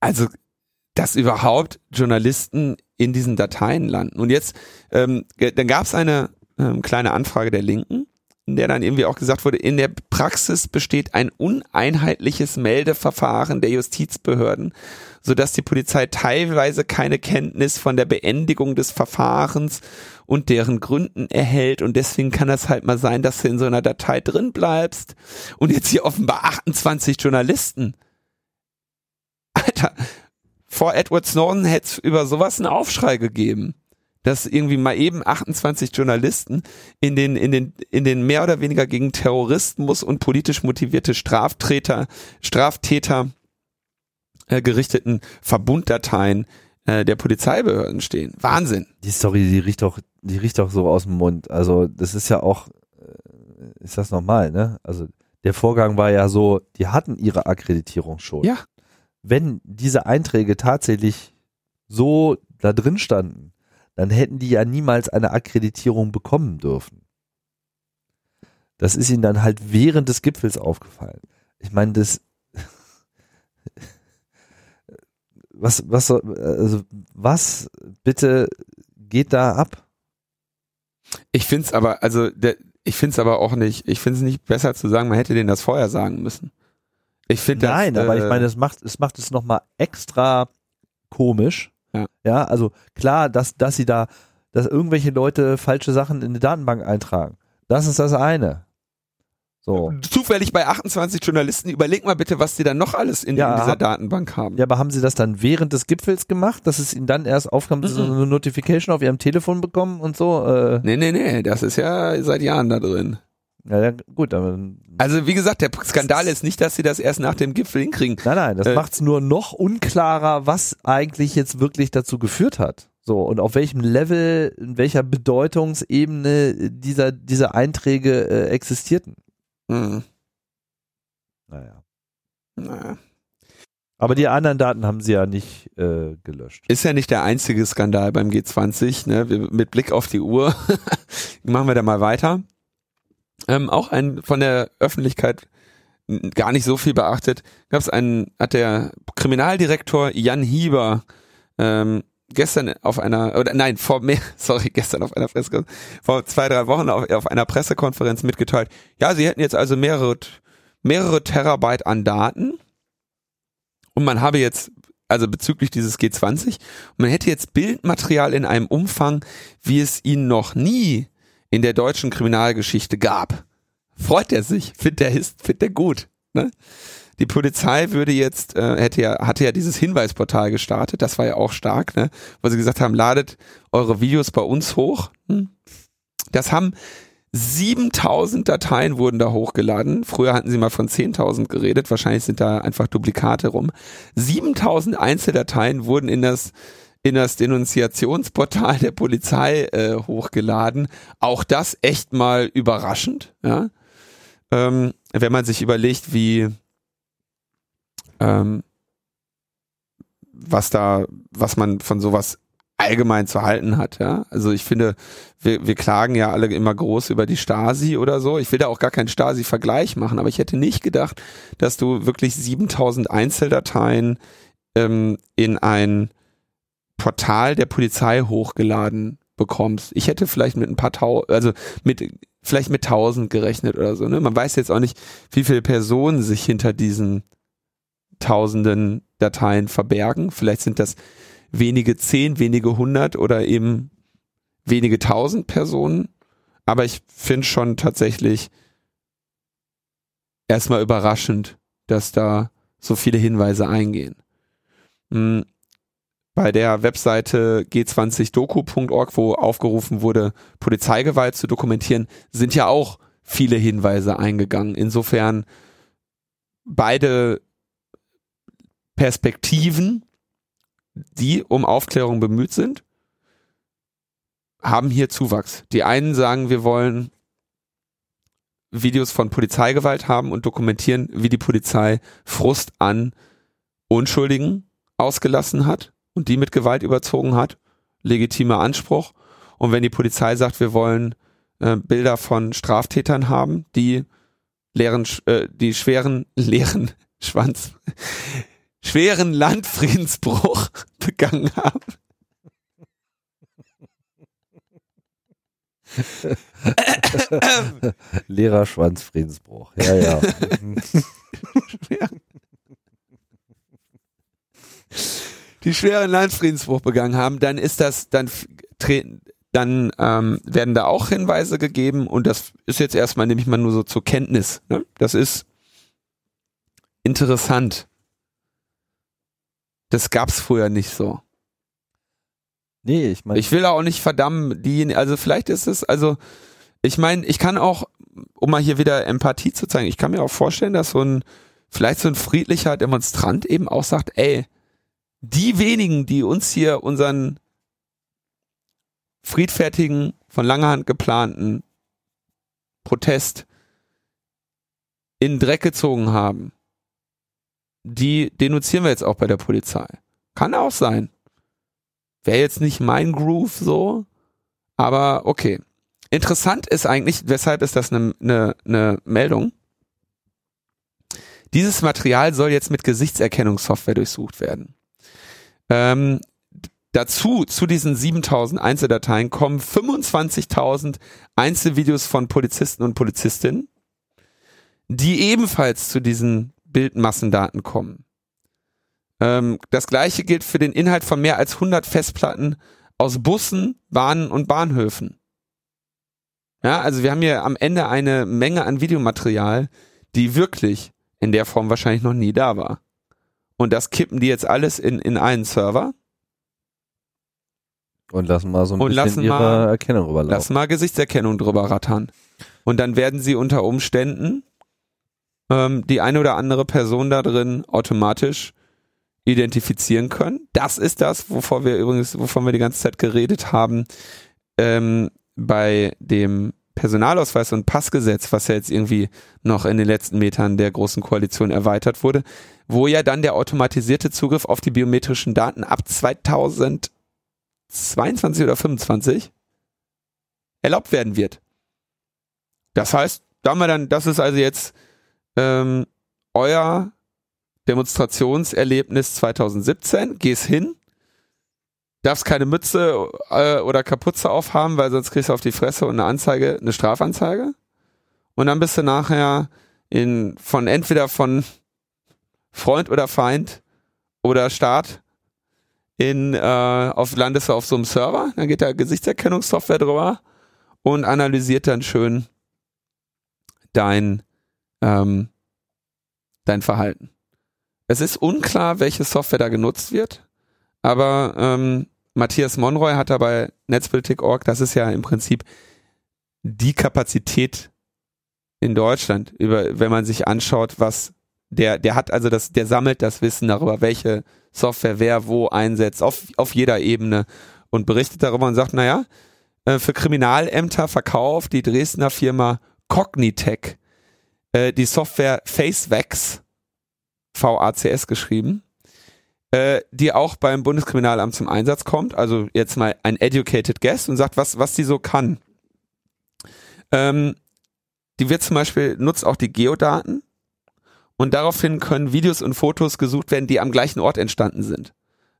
Also, dass überhaupt Journalisten in diesen Dateien landen. Und jetzt, ähm, dann gab es eine ähm, kleine Anfrage der Linken, in der dann irgendwie auch gesagt wurde, in der Praxis besteht ein uneinheitliches Meldeverfahren der Justizbehörden, sodass die Polizei teilweise keine Kenntnis von der Beendigung des Verfahrens und deren Gründen erhält und deswegen kann das halt mal sein, dass du in so einer Datei drin bleibst und jetzt hier offenbar 28 Journalisten. Alter, vor Edward Snowden hätte es über sowas einen Aufschrei gegeben. Dass irgendwie mal eben 28 Journalisten in den, in den, in den mehr oder weniger gegen Terrorismus und politisch motivierte Straftäter, Straftäter äh, gerichteten Verbunddateien äh, der Polizeibehörden stehen. Wahnsinn. Die Story, die riecht doch, die riecht doch so aus dem Mund. Also das ist ja auch, äh, ist das normal, ne? Also der Vorgang war ja so, die hatten ihre Akkreditierung schon. Ja. Wenn diese Einträge tatsächlich so da drin standen, dann hätten die ja niemals eine Akkreditierung bekommen dürfen. Das ist ihnen dann halt während des Gipfels aufgefallen. Ich meine, das was, was, also, was bitte geht da ab? Ich find's aber, also der, ich find's aber auch nicht, ich find's nicht besser zu sagen, man hätte denen das vorher sagen müssen. Ich finde das, Nein, aber äh, ich meine, es macht, es macht es nochmal extra komisch. Ja. ja, also klar, dass, dass sie da, dass irgendwelche Leute falsche Sachen in die Datenbank eintragen. Das ist das eine. So. zufällig bei 28 Journalisten, überleg mal bitte, was die dann noch alles in, Ja, in dieser hab- Datenbank haben. Ja, aber haben sie das dann während des Gipfels gemacht, dass es ihnen dann erst aufkam, dass sie Mhm. so eine Notification auf ihrem Telefon bekommen und so? Äh, Nee, nee, nee, das ist ja seit Jahren da drin. Ja, gut, aber Also wie gesagt, der Skandal ist nicht, dass sie das erst nach dem Gipfel hinkriegen. Nein, nein, das Äh, macht's nur noch unklarer, was eigentlich jetzt wirklich dazu geführt hat. So, und auf welchem Level, in welcher Bedeutungsebene dieser, diese Einträge äh, existierten. Hm. Naja. Naja. Aber die anderen Daten haben sie ja nicht äh, gelöscht. Ist ja nicht der einzige Skandal beim G20. Ne? Wir, mit Blick auf die Uhr machen wir da mal weiter. Ähm, auch ein von der Öffentlichkeit gar nicht so viel beachtet. Gab es einen, hat der Kriminaldirektor Jan Hieber ähm, gestern auf einer oder nein vor mehr sorry gestern auf einer Pressekonferenz vor zwei drei Wochen auf, auf einer Pressekonferenz mitgeteilt. Ja, sie hätten jetzt also mehrere mehrere Terabyte an Daten und man habe jetzt also bezüglich dieses G20 und man hätte jetzt Bildmaterial in einem Umfang, wie es ihn noch nie in der deutschen Kriminalgeschichte gab. freut er sich, findet er, er gut. Ne? Die Polizei würde jetzt, äh, hätte ja, hatte ja dieses Hinweisportal gestartet, das war ja auch stark, ne? wo sie gesagt haben, ladet eure Videos bei uns hoch. Hm. Das haben 7000 Dateien wurden da hochgeladen. Früher hatten sie mal von 10.000 geredet. Wahrscheinlich sind da einfach Duplikate rum. 7000 Einzeldateien wurden in das in das Denunziationsportal der Polizei äh, hochgeladen. Auch das echt mal überraschend, ja. Ähm, wenn man sich überlegt, wie ähm, was da, was man von sowas allgemein zu halten hat, ja. Also ich finde, wir, wir klagen ja alle immer groß über die Stasi oder so. Ich will da auch gar keinen Stasi-Vergleich machen, aber ich hätte nicht gedacht, dass du wirklich 7000 Einzeldateien ähm, in ein Portal der Polizei hochgeladen bekommst. Ich hätte vielleicht mit ein paar tausend, also mit vielleicht mit tausend gerechnet oder so. Ne? Man weiß jetzt auch nicht, wie viele Personen sich hinter diesen tausenden Dateien verbergen. Vielleicht sind das wenige zehn, wenige hundert oder eben wenige tausend Personen. Aber ich finde schon tatsächlich erstmal überraschend, dass da so viele Hinweise eingehen. Hm, bei der Webseite g20doku.org, wo aufgerufen wurde, Polizeigewalt zu dokumentieren, sind ja auch viele Hinweise eingegangen. Insofern beide Perspektiven die um Aufklärung bemüht sind, haben hier Zuwachs. Die einen sagen, wir wollen Videos von Polizeigewalt haben und dokumentieren, wie die Polizei Frust an Unschuldigen ausgelassen hat und die mit Gewalt überzogen hat. Legitimer Anspruch. Und wenn die Polizei sagt, wir wollen äh, Bilder von Straftätern haben, die leeren, äh, die schweren, leeren Schwanz, schweren Landfriedensbruch begangen haben. Lehrer Schwanzfriedensbruch. Ja, ja. Die schweren Landfriedensbruch begangen haben, dann ist das, dann treten, dann ähm, werden da auch Hinweise gegeben und das ist jetzt erstmal, nehme ich mal nur so zur Kenntnis. Ne? Das ist interessant. Das gab's früher nicht so. Nee, ich meine. Ich will auch nicht verdammen, die, also vielleicht ist es, also, ich meine, ich kann auch, um mal hier wieder Empathie zu zeigen, ich kann mir auch vorstellen, dass so ein, vielleicht so ein friedlicher Demonstrant eben auch sagt, ey, die wenigen, die uns hier unseren friedfertigen, von langer Hand geplanten Protest in den Dreck gezogen haben, die denunzieren wir jetzt auch bei der Polizei. Kann auch sein. Wäre jetzt nicht mein Groove so, aber okay. Interessant ist eigentlich, weshalb ist das eine, eine, eine Meldung? Dieses Material soll jetzt mit Gesichtserkennungssoftware durchsucht werden. Ähm, dazu, zu diesen 7000 Einzeldateien kommen 25.000 Einzelvideos von Polizisten und Polizistinnen, die ebenfalls zu diesen Bildmassendaten kommen. Ähm, das gleiche gilt für den Inhalt von mehr als 100 Festplatten aus Bussen, Bahnen und Bahnhöfen. Ja, also wir haben hier am Ende eine Menge an Videomaterial, die wirklich in der Form wahrscheinlich noch nie da war. Und das kippen die jetzt alles in, in einen Server. Und lassen mal so ein und bisschen ihre mal, Erkennung rüberlaufen. Lassen mal Gesichtserkennung drüber rattern. Und dann werden sie unter Umständen ähm, die eine oder andere Person da drin automatisch identifizieren können. Das ist das, wovor wir übrigens, wovon wir die ganze Zeit geredet haben, ähm, bei dem Personalausweis und Passgesetz, was ja jetzt irgendwie noch in den letzten Metern der großen Koalition erweitert wurde, wo ja dann der automatisierte Zugriff auf die biometrischen Daten ab 2022 oder 25 erlaubt werden wird. Das heißt, da haben wir dann, das ist also jetzt ähm, euer Demonstrationserlebnis 2017, gehst hin, darfst keine Mütze äh, oder Kapuze aufhaben, weil sonst kriegst du auf die Fresse und eine Anzeige, eine Strafanzeige. Und dann bist du nachher in, von entweder von Freund oder Feind oder Staat in, äh, auf, landest du auf so einem Server, dann geht da Gesichtserkennungssoftware drüber und analysiert dann schön dein, ähm, dein Verhalten. Es ist unklar, welche Software da genutzt wird, aber ähm, Matthias Monroy hat dabei Netzpolitik.org, das ist ja im Prinzip die Kapazität in Deutschland, über, wenn man sich anschaut, was der, der hat also das, der sammelt das Wissen darüber, welche Software wer wo einsetzt, auf, auf jeder Ebene und berichtet darüber und sagt, naja, äh, für Kriminalämter verkauft die Dresdner Firma Cognitech äh, die Software FaceVax, VACS geschrieben, äh, die auch beim Bundeskriminalamt zum Einsatz kommt. Also jetzt mal ein educated guest und sagt, was, was die so kann. Ähm, die wird zum Beispiel, nutzt auch die Geodaten und daraufhin können Videos und Fotos gesucht werden, die am gleichen Ort entstanden sind.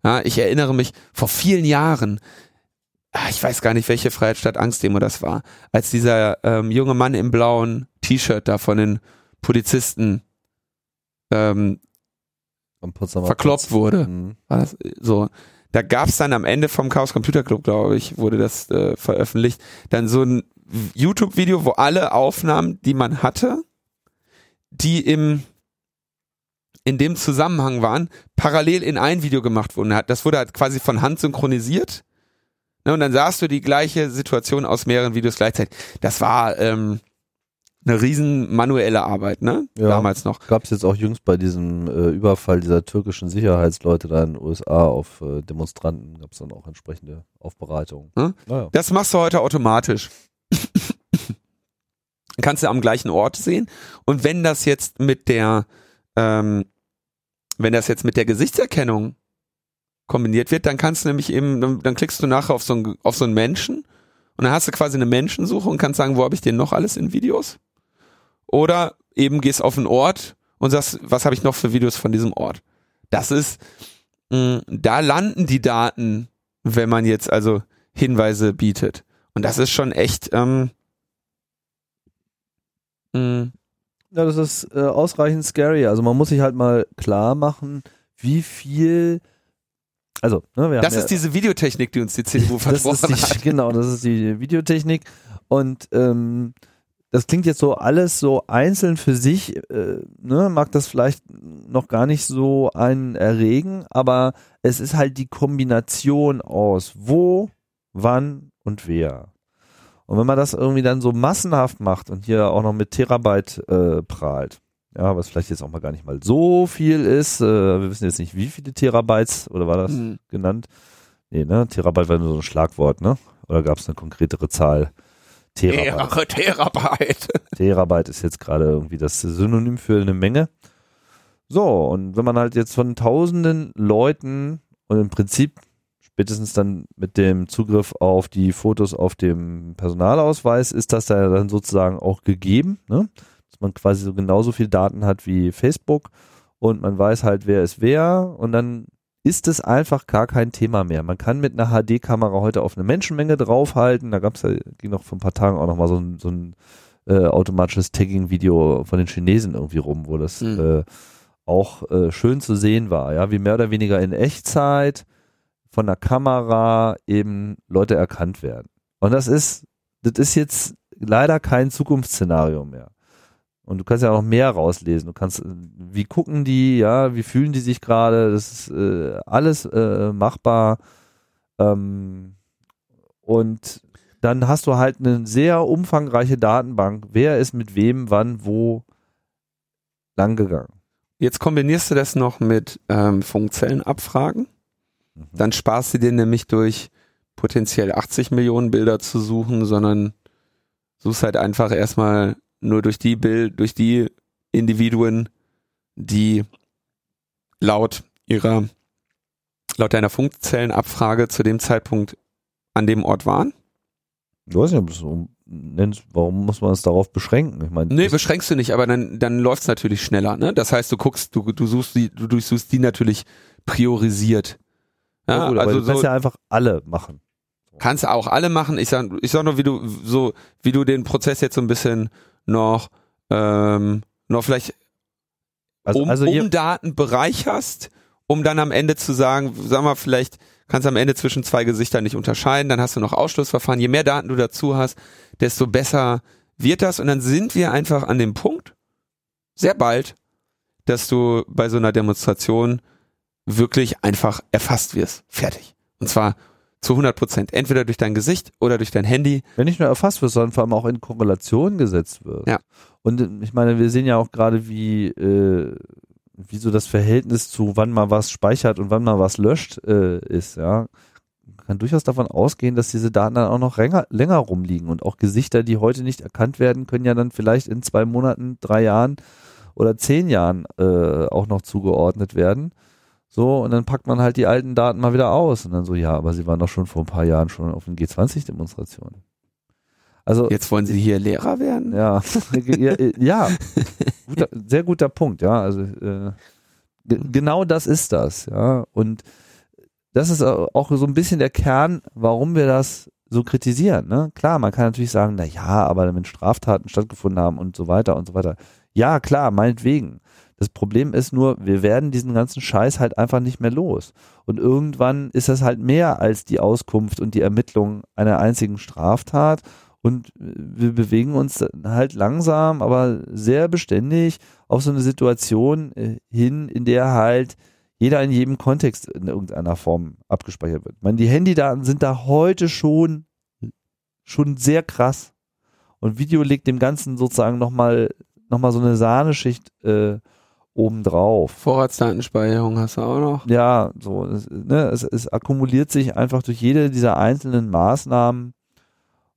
Ja, ich erinnere mich vor vielen Jahren, ah, ich weiß gar nicht, welche Freiheit statt Angst-Demo das war, als dieser ähm, junge Mann im blauen T-Shirt da von den Polizisten ähm, verkloppt Platz. wurde. Mhm. Das so? Da gab's dann am Ende vom Chaos Computer Club, glaube ich, wurde das äh, veröffentlicht, dann so ein YouTube-Video, wo alle Aufnahmen, die man hatte, die im in dem Zusammenhang waren, parallel in ein Video gemacht wurden. Das wurde halt quasi von Hand synchronisiert. Ne, und dann sahst du die gleiche Situation aus mehreren Videos gleichzeitig. Das war ähm, eine riesen manuelle Arbeit, ne? Ja, Damals noch. Gab es jetzt auch jüngst bei diesem äh, Überfall dieser türkischen Sicherheitsleute da in den USA auf äh, Demonstranten, gab es dann auch entsprechende Aufbereitungen. Hm? Naja. Das machst du heute automatisch. Kannst du am gleichen Ort sehen. Und wenn das jetzt mit der ähm, wenn das jetzt mit der Gesichtserkennung kombiniert wird, dann kannst du nämlich eben, dann, dann klickst du nachher auf so, einen, auf so einen Menschen und dann hast du quasi eine Menschensuche und kannst sagen, wo habe ich denn noch alles in Videos? Oder eben gehst auf einen Ort und sagst, was habe ich noch für Videos von diesem Ort? Das ist, mh, mm, da landen die Daten, wenn man jetzt also Hinweise bietet. Und das ist schon echt, ähm, mh, mm, ja, das ist äh, ausreichend scary. Also man muss sich halt mal klar machen, wie viel also, ne, wir das ist ja, diese Videotechnik, die uns die CDU versprochen die, hat. Genau, das ist die Videotechnik. Und ähm, das klingt jetzt so alles so einzeln für sich, äh, ne, mag das vielleicht noch gar nicht so einen erregen, aber es ist halt die Kombination aus wo, wann und wer. Und wenn man das irgendwie dann so massenhaft macht und hier auch noch mit Terabyte äh, prahlt, ja, was vielleicht jetzt auch mal gar nicht mal so viel ist, äh, wir wissen jetzt nicht, wie viele Terabytes, oder war das mhm. genannt? Nee, ne? Terabyte war nur so ein Schlagwort, ne? Oder gab es eine konkretere Zahl? Terabyte. Terabyte. Terabyte ist jetzt gerade irgendwie das Synonym für eine Menge. So, und wenn man halt jetzt von tausenden Leuten und im Prinzip spätestens dann mit dem Zugriff auf die Fotos auf dem Personalausweis ist das da dann sozusagen auch gegeben, ne? dass man quasi so genauso viel Daten hat wie Facebook und man weiß halt, wer ist wer und dann ist es einfach gar kein Thema mehr. Man kann mit einer HD-Kamera heute auf eine Menschenmenge draufhalten. Da gab es ja, ging noch vor ein paar Tagen auch noch mal so ein, so ein äh, automatisches Tagging-Video von den Chinesen irgendwie rum, wo das mhm. äh, auch äh, schön zu sehen war. Ja, wie mehr oder weniger in Echtzeit von der Kamera eben Leute erkannt werden. Und das ist, das ist jetzt leider kein Zukunftsszenario mehr. Und du kannst ja auch mehr rauslesen. Du kannst, wie gucken die, ja, wie fühlen die sich gerade? Das ist äh, alles äh, machbar. Ähm, und dann hast du halt eine sehr umfangreiche Datenbank. Wer ist mit wem, wann, wo lang gegangen? Jetzt kombinierst du das noch mit ähm, Funkzellenabfragen. Mhm. Dann sparst du dir nämlich durch potenziell 80 Millionen Bilder zu suchen, sondern suchst halt einfach erstmal nur durch die Bild, durch die Individuen, die laut ihrer, laut deiner Funkzellenabfrage zu dem Zeitpunkt an dem Ort waren. Ich weiß nicht, ob du nennst, warum muss man es darauf beschränken? Ich meine, nee, beschränkst du nicht, aber dann, dann läuft es natürlich schneller, ne? Das heißt, du guckst, du, du suchst die, du durchsuchst die natürlich priorisiert. Ja, gut, also du kannst so, ja einfach alle machen. Kannst auch alle machen. Ich sag, ich sag nur, wie du so, wie du den Prozess jetzt so ein bisschen noch, ähm, noch vielleicht also, um, also um Daten bereicherst, um dann am Ende zu sagen, sag mal, vielleicht kannst du am Ende zwischen zwei Gesichtern nicht unterscheiden, dann hast du noch Ausschlussverfahren. Je mehr Daten du dazu hast, desto besser wird das und dann sind wir einfach an dem Punkt, sehr bald, dass du bei so einer Demonstration wirklich einfach erfasst wirst. Fertig. Und zwar zu 100 Prozent. Entweder durch dein Gesicht oder durch dein Handy. Wenn nicht nur erfasst wird, sondern vor allem auch in Korrelation gesetzt wird. Ja. Und äh, ich meine, wir sehen ja auch gerade, wie, äh, wie so das Verhältnis zu wann man was speichert und wann man was löscht äh, ist, ja. Man kann durchaus davon ausgehen, dass diese Daten dann auch noch länger, länger rumliegen und auch Gesichter, die heute nicht erkannt werden, können ja dann vielleicht in zwei Monaten, drei Jahren oder zehn Jahren äh, auch noch zugeordnet werden. So, und dann packt man halt die alten Daten mal wieder aus. Und dann so, ja, aber sie waren doch schon vor ein paar Jahren schon auf den G20-Demonstrationen. Also, Jetzt wollen sie hier Lehrer werden? ja, ja, guter, sehr guter Punkt, ja. Also äh, ge- genau das ist das, ja. Und das ist auch so ein bisschen der Kern, warum wir das so kritisieren. Ne? Klar, man kann natürlich sagen, na ja, aber wenn Straftaten stattgefunden haben und so weiter und so weiter. Ja, klar, meinetwegen. Das Problem ist nur, wir werden diesen ganzen Scheiß halt einfach nicht mehr los. Und irgendwann ist das halt mehr als die Auskunft und die Ermittlung einer einzigen Straftat. Und wir bewegen uns halt langsam, aber sehr beständig auf so eine Situation äh, hin, in der halt jeder in jedem Kontext in irgendeiner Form abgespeichert wird. Ich meine, die Handydaten sind da heute schon, schon sehr krass. Und Video legt dem Ganzen sozusagen nochmal noch so eine Sahneschicht äh, obendrauf. Vorratsdatenspeicherung hast du auch noch. Ja, so, es, ne, es, es akkumuliert sich einfach durch jede dieser einzelnen Maßnahmen.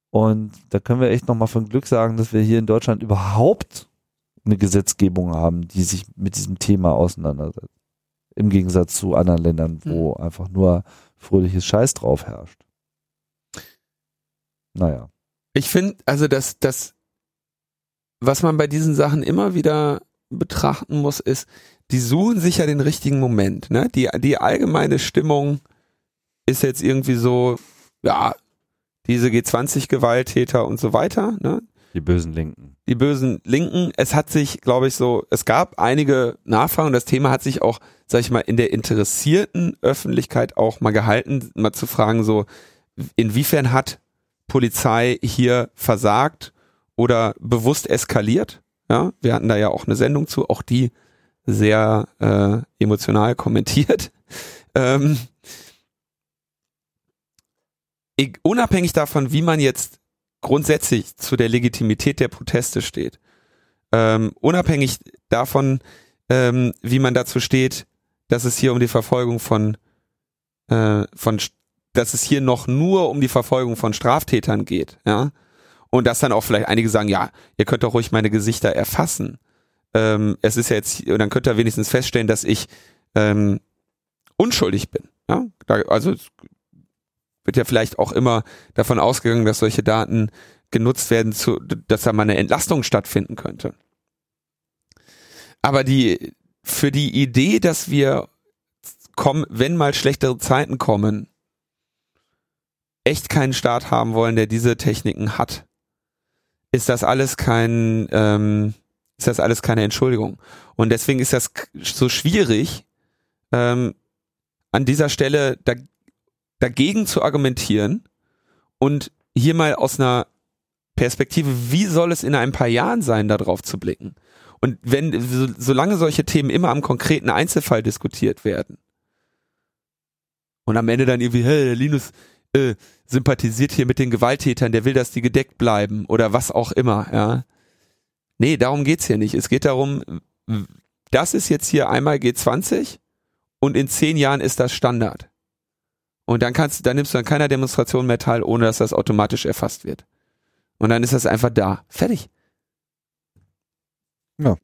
Und da können wir echt nochmal von Glück sagen, dass wir hier in Deutschland überhaupt eine Gesetzgebung haben, die sich mit diesem Thema auseinandersetzt. Im Gegensatz zu anderen Ländern, wo einfach nur fröhliches Scheiß drauf herrscht. Naja. Ich finde, also das, das, was man bei diesen Sachen immer wieder betrachten muss, ist, die suchen sich ja den richtigen Moment. Ne? Die, die allgemeine Stimmung ist jetzt irgendwie so, ja, diese G20-Gewalttäter und so weiter, ne? Die bösen Linken. die bösen Linken. Es hat sich, glaube ich, so, es gab einige Nachfragen. Das Thema hat sich auch, sag ich mal, in der interessierten Öffentlichkeit auch mal gehalten, mal zu fragen, so, inwiefern hat Polizei hier versagt oder bewusst eskaliert? Ja, wir hatten da ja auch eine Sendung zu, auch die sehr äh, emotional kommentiert. Ähm, ich, unabhängig davon, wie man jetzt grundsätzlich zu der Legitimität der Proteste steht, ähm, unabhängig davon, ähm, wie man dazu steht, dass es hier um die Verfolgung von, äh, von, dass es hier noch nur um die Verfolgung von Straftätern geht, ja, und dass dann auch vielleicht einige sagen, ja, ihr könnt doch ruhig meine Gesichter erfassen. Ähm, es ist ja jetzt, und dann könnt ihr wenigstens feststellen, dass ich ähm, unschuldig bin. Ja? Da, also wird ja vielleicht auch immer davon ausgegangen, dass solche Daten genutzt werden, zu, dass da mal eine Entlastung stattfinden könnte. Aber die für die Idee, dass wir kommen, wenn mal schlechtere Zeiten kommen, echt keinen Staat haben wollen, der diese Techniken hat, ist das alles kein, ähm, ist das alles keine Entschuldigung. Und deswegen ist das so schwierig, ähm, an dieser Stelle da, dagegen zu argumentieren und hier mal aus einer Perspektive, wie soll es in ein paar Jahren sein, da drauf zu blicken? Und wenn, so, solange solche Themen immer am konkreten Einzelfall diskutiert werden und am Ende dann irgendwie, hey, Linus äh, sympathisiert hier mit den Gewalttätern, der will, dass die gedeckt bleiben oder was auch immer, ja. Nee, darum geht's hier nicht. Es geht darum, das ist jetzt hier einmal G20 und in zehn Jahren ist das Standard. Und dann kannst du, dann nimmst du an keiner Demonstration mehr teil, ohne dass das automatisch erfasst wird. Und dann ist das einfach da. Fertig. Ja.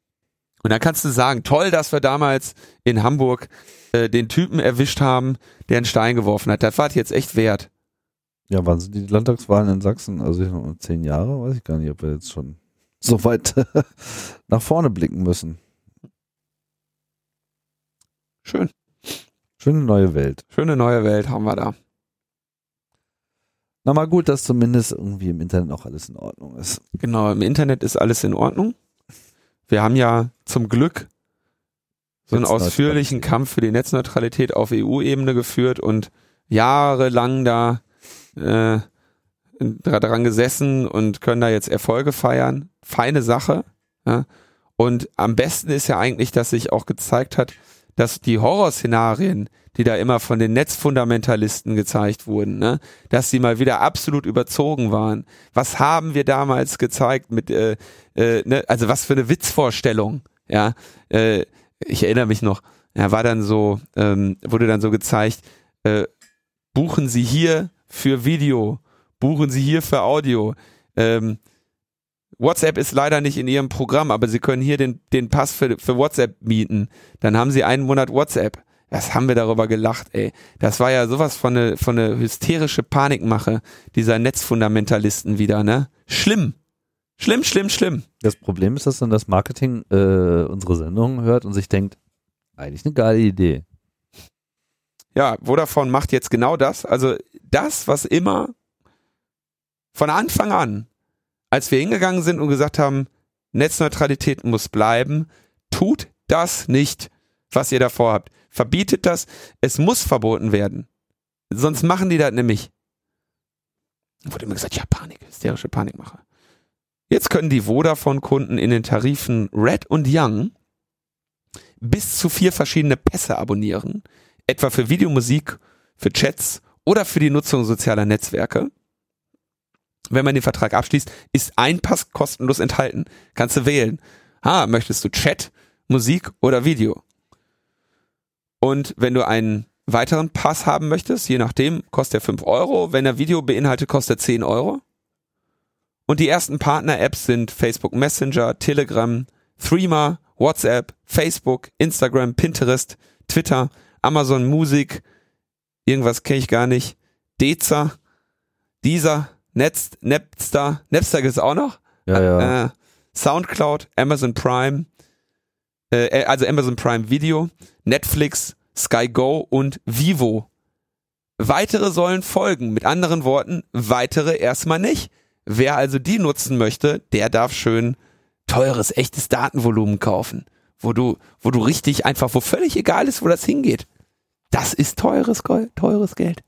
Und dann kannst du sagen, toll, dass wir damals in Hamburg äh, den Typen erwischt haben, der einen Stein geworfen hat. Das war jetzt echt wert. Ja, wann sind die Landtagswahlen in Sachsen? Also ich noch zehn Jahre, weiß ich gar nicht, ob wir jetzt schon so weit nach vorne blicken müssen. Schön. Schöne neue Welt. Schöne neue Welt haben wir da. Na mal gut, dass zumindest irgendwie im Internet auch alles in Ordnung ist. Genau, im Internet ist alles in Ordnung. Wir haben ja zum Glück so einen ausführlichen Kampf für die Netzneutralität auf EU-Ebene geführt und jahrelang da äh, daran gesessen und können da jetzt Erfolge feiern. Feine Sache. Ja. Und am besten ist ja eigentlich, dass sich auch gezeigt hat, dass die Horrorszenarien, die da immer von den Netzfundamentalisten gezeigt wurden, ne, dass sie mal wieder absolut überzogen waren. Was haben wir damals gezeigt mit, äh, äh, ne, also was für eine Witzvorstellung, ja. Äh, ich erinnere mich noch, ja, war dann so, ähm, wurde dann so gezeigt, äh, buchen Sie hier für Video, buchen Sie hier für Audio. Ähm, WhatsApp ist leider nicht in Ihrem Programm, aber Sie können hier den, den Pass für, für WhatsApp mieten. Dann haben Sie einen Monat WhatsApp. Was haben wir darüber gelacht, ey. Das war ja sowas von eine, von eine hysterische Panikmache dieser Netzfundamentalisten wieder, ne? Schlimm. Schlimm, schlimm, schlimm. Das Problem ist, dass dann das Marketing äh, unsere Sendung hört und sich denkt, eigentlich eine geile Idee. Ja, Vodafone macht jetzt genau das. Also das, was immer von Anfang an, als wir hingegangen sind und gesagt haben, Netzneutralität muss bleiben, tut das nicht, was ihr davor habt. Verbietet das. Es muss verboten werden. Sonst machen die das nämlich. Wurde immer gesagt, ja, Panik, hysterische Panikmache. Jetzt können die Vodafone-Kunden in den Tarifen Red und Young bis zu vier verschiedene Pässe abonnieren, etwa für Videomusik, für Chats oder für die Nutzung sozialer Netzwerke. Wenn man den Vertrag abschließt, ist ein Pass kostenlos enthalten. Kannst du wählen. Ha, möchtest du Chat, Musik oder Video? Und wenn du einen weiteren Pass haben möchtest, je nachdem, kostet er 5 Euro. Wenn er Video beinhaltet, kostet er 10 Euro. Und die ersten Partner-Apps sind Facebook Messenger, Telegram, Threema, WhatsApp, Facebook, Instagram, Pinterest, Twitter, Amazon Music, irgendwas kenne ich gar nicht, Dezer, dieser, Netz, Napster, Napster gibt es auch noch, Ja, ja. äh, Soundcloud, Amazon Prime, äh, also Amazon Prime Video, Netflix, Sky Go und Vivo. Weitere sollen folgen. Mit anderen Worten, weitere erstmal nicht. Wer also die nutzen möchte, der darf schön teures, echtes Datenvolumen kaufen, wo du, wo du richtig einfach, wo völlig egal ist, wo das hingeht. Das ist teures, Gold, teures Geld.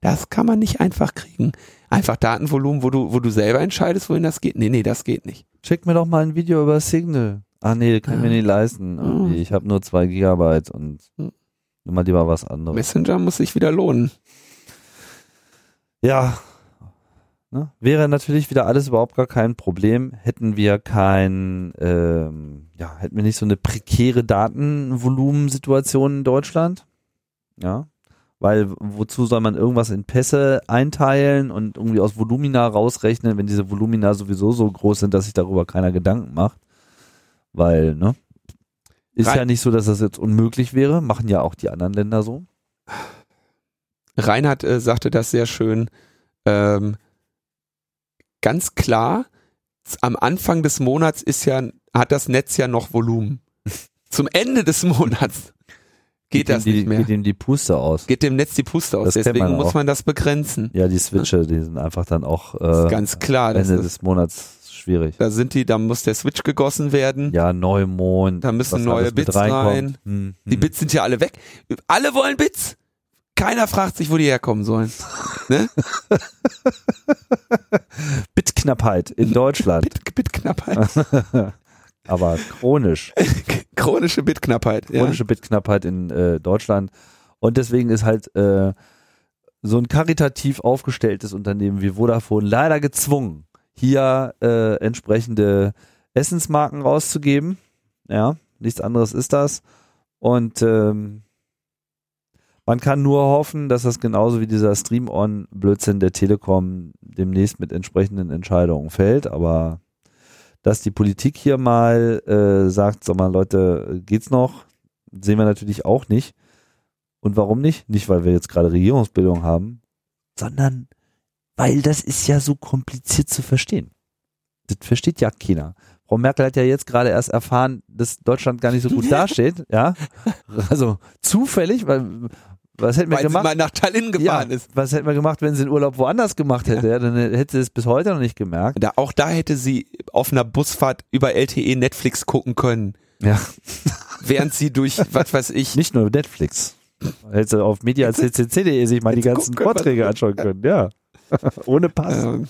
Das kann man nicht einfach kriegen. Einfach Datenvolumen, wo du, wo du selber entscheidest, wohin das geht. Nee, nee, das geht nicht. Schick mir doch mal ein Video über Signal. Ach nee, kann ich mir nicht leisten. Irgendwie. Ich habe nur zwei Gigabyte und nimm mal lieber was anderes. Messenger muss sich wieder lohnen. Ja. Ne? Wäre natürlich wieder alles überhaupt gar kein Problem, hätten wir kein, ähm, ja, hätten wir nicht so eine prekäre Datenvolumensituation in Deutschland. Ja. Weil wozu soll man irgendwas in Pässe einteilen und irgendwie aus Volumina rausrechnen, wenn diese Volumina sowieso so groß sind, dass sich darüber keiner Gedanken macht? Weil, ne? Ist Rein- ja nicht so, dass das jetzt unmöglich wäre, machen ja auch die anderen Länder so. Reinhard äh, sagte das sehr schön. Ähm, ganz klar, am Anfang des Monats ist ja, hat das Netz ja noch Volumen. Zum Ende des Monats geht das die, nicht mehr. Geht ihm die Puste aus. Geht dem Netz die Puste aus. Das Deswegen man muss man das begrenzen. Ja, die Switche, die sind einfach dann auch äh, ganz klar. Ende des Monats schwierig. da sind die, da muss der Switch gegossen werden. Ja, Neumond. Da müssen neue Bits rein. Hm, Die hm. Bits sind ja alle weg. Alle wollen Bits. Keiner fragt sich, wo die herkommen sollen. Ne? Bitknappheit in Deutschland. Bit, Bitknappheit. Aber chronisch. Chronische Bitknappheit. Ja. Chronische Bitknappheit in äh, Deutschland. Und deswegen ist halt äh, so ein karitativ aufgestelltes Unternehmen wie Vodafone leider gezwungen, hier äh, entsprechende Essensmarken rauszugeben. Ja, nichts anderes ist das. Und ähm, man kann nur hoffen, dass das genauso wie dieser Stream-On-Blödsinn der Telekom demnächst mit entsprechenden Entscheidungen fällt. Aber dass die Politik hier mal äh, sagt, sag mal Leute, geht's noch, sehen wir natürlich auch nicht. Und warum nicht? Nicht, weil wir jetzt gerade Regierungsbildung haben, sondern weil das ist ja so kompliziert zu verstehen. Das versteht ja keiner. Frau Merkel hat ja jetzt gerade erst erfahren, dass Deutschland gar nicht so gut dasteht, ja. Also zufällig, weil was hätten wir Weil sie gemacht? mal nach Tallinn gefahren ja, ist. Was hätten wir gemacht, wenn sie den Urlaub woanders gemacht hätte? Ja, dann hätte sie es bis heute noch nicht gemerkt. Da, auch da hätte sie auf einer Busfahrt über LTE Netflix gucken können, Ja, während sie durch, was weiß ich, nicht nur Netflix. Hätte sie auf mediaccc.de sich mal die ganzen können, Vorträge anschauen können, ja. Ohne Pass. Ähm,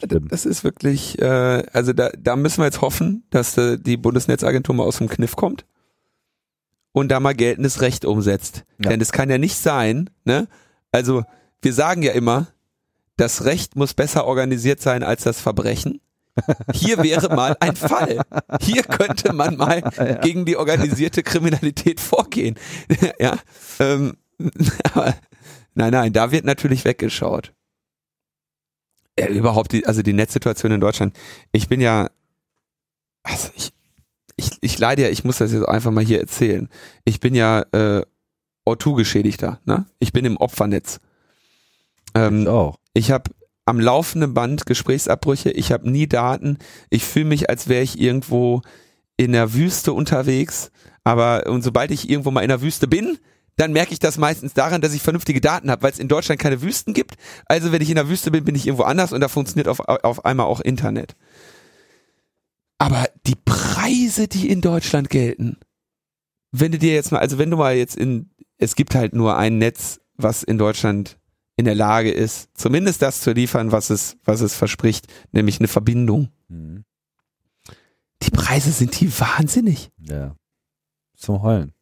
das ist wirklich, äh, also da, da müssen wir jetzt hoffen, dass äh, die Bundesnetzagentur mal aus dem Kniff kommt und da mal geltendes Recht umsetzt. Ja. Denn es kann ja nicht sein, ne? Also wir sagen ja immer, das Recht muss besser organisiert sein als das Verbrechen. Hier wäre mal ein Fall. Hier könnte man mal Ja. gegen die organisierte Kriminalität vorgehen. ja. Ähm, aber nein, nein, da wird natürlich weggeschaut. Ja, überhaupt die, also die Netzsituation in Deutschland. Ich bin ja, also ich, ich, ich leide ja, ich muss das jetzt einfach mal hier erzählen. Ich bin ja äh, O2-Geschädigter, ne? Ich bin im Opfernetz. Ähm, Ich auch. ich habe am laufenden Band Gesprächsabbrüche, ich habe nie Daten, ich fühle mich, als wäre ich irgendwo in der Wüste unterwegs, aber und sobald ich irgendwo mal in der Wüste bin, dann merke ich das meistens daran, dass ich vernünftige Daten habe, weil es in Deutschland keine Wüsten gibt. Also wenn ich in der Wüste bin, bin ich irgendwo anders und da funktioniert auf, auf einmal auch Internet. Aber die Preise, die in Deutschland gelten, wenn du dir jetzt mal, also wenn du mal jetzt in, es gibt halt nur ein Netz, was in Deutschland in der Lage ist, zumindest das zu liefern, was es, was es verspricht, nämlich eine Verbindung. Mhm. Die Preise sind die wahnsinnig. Ja. Zum Heulen.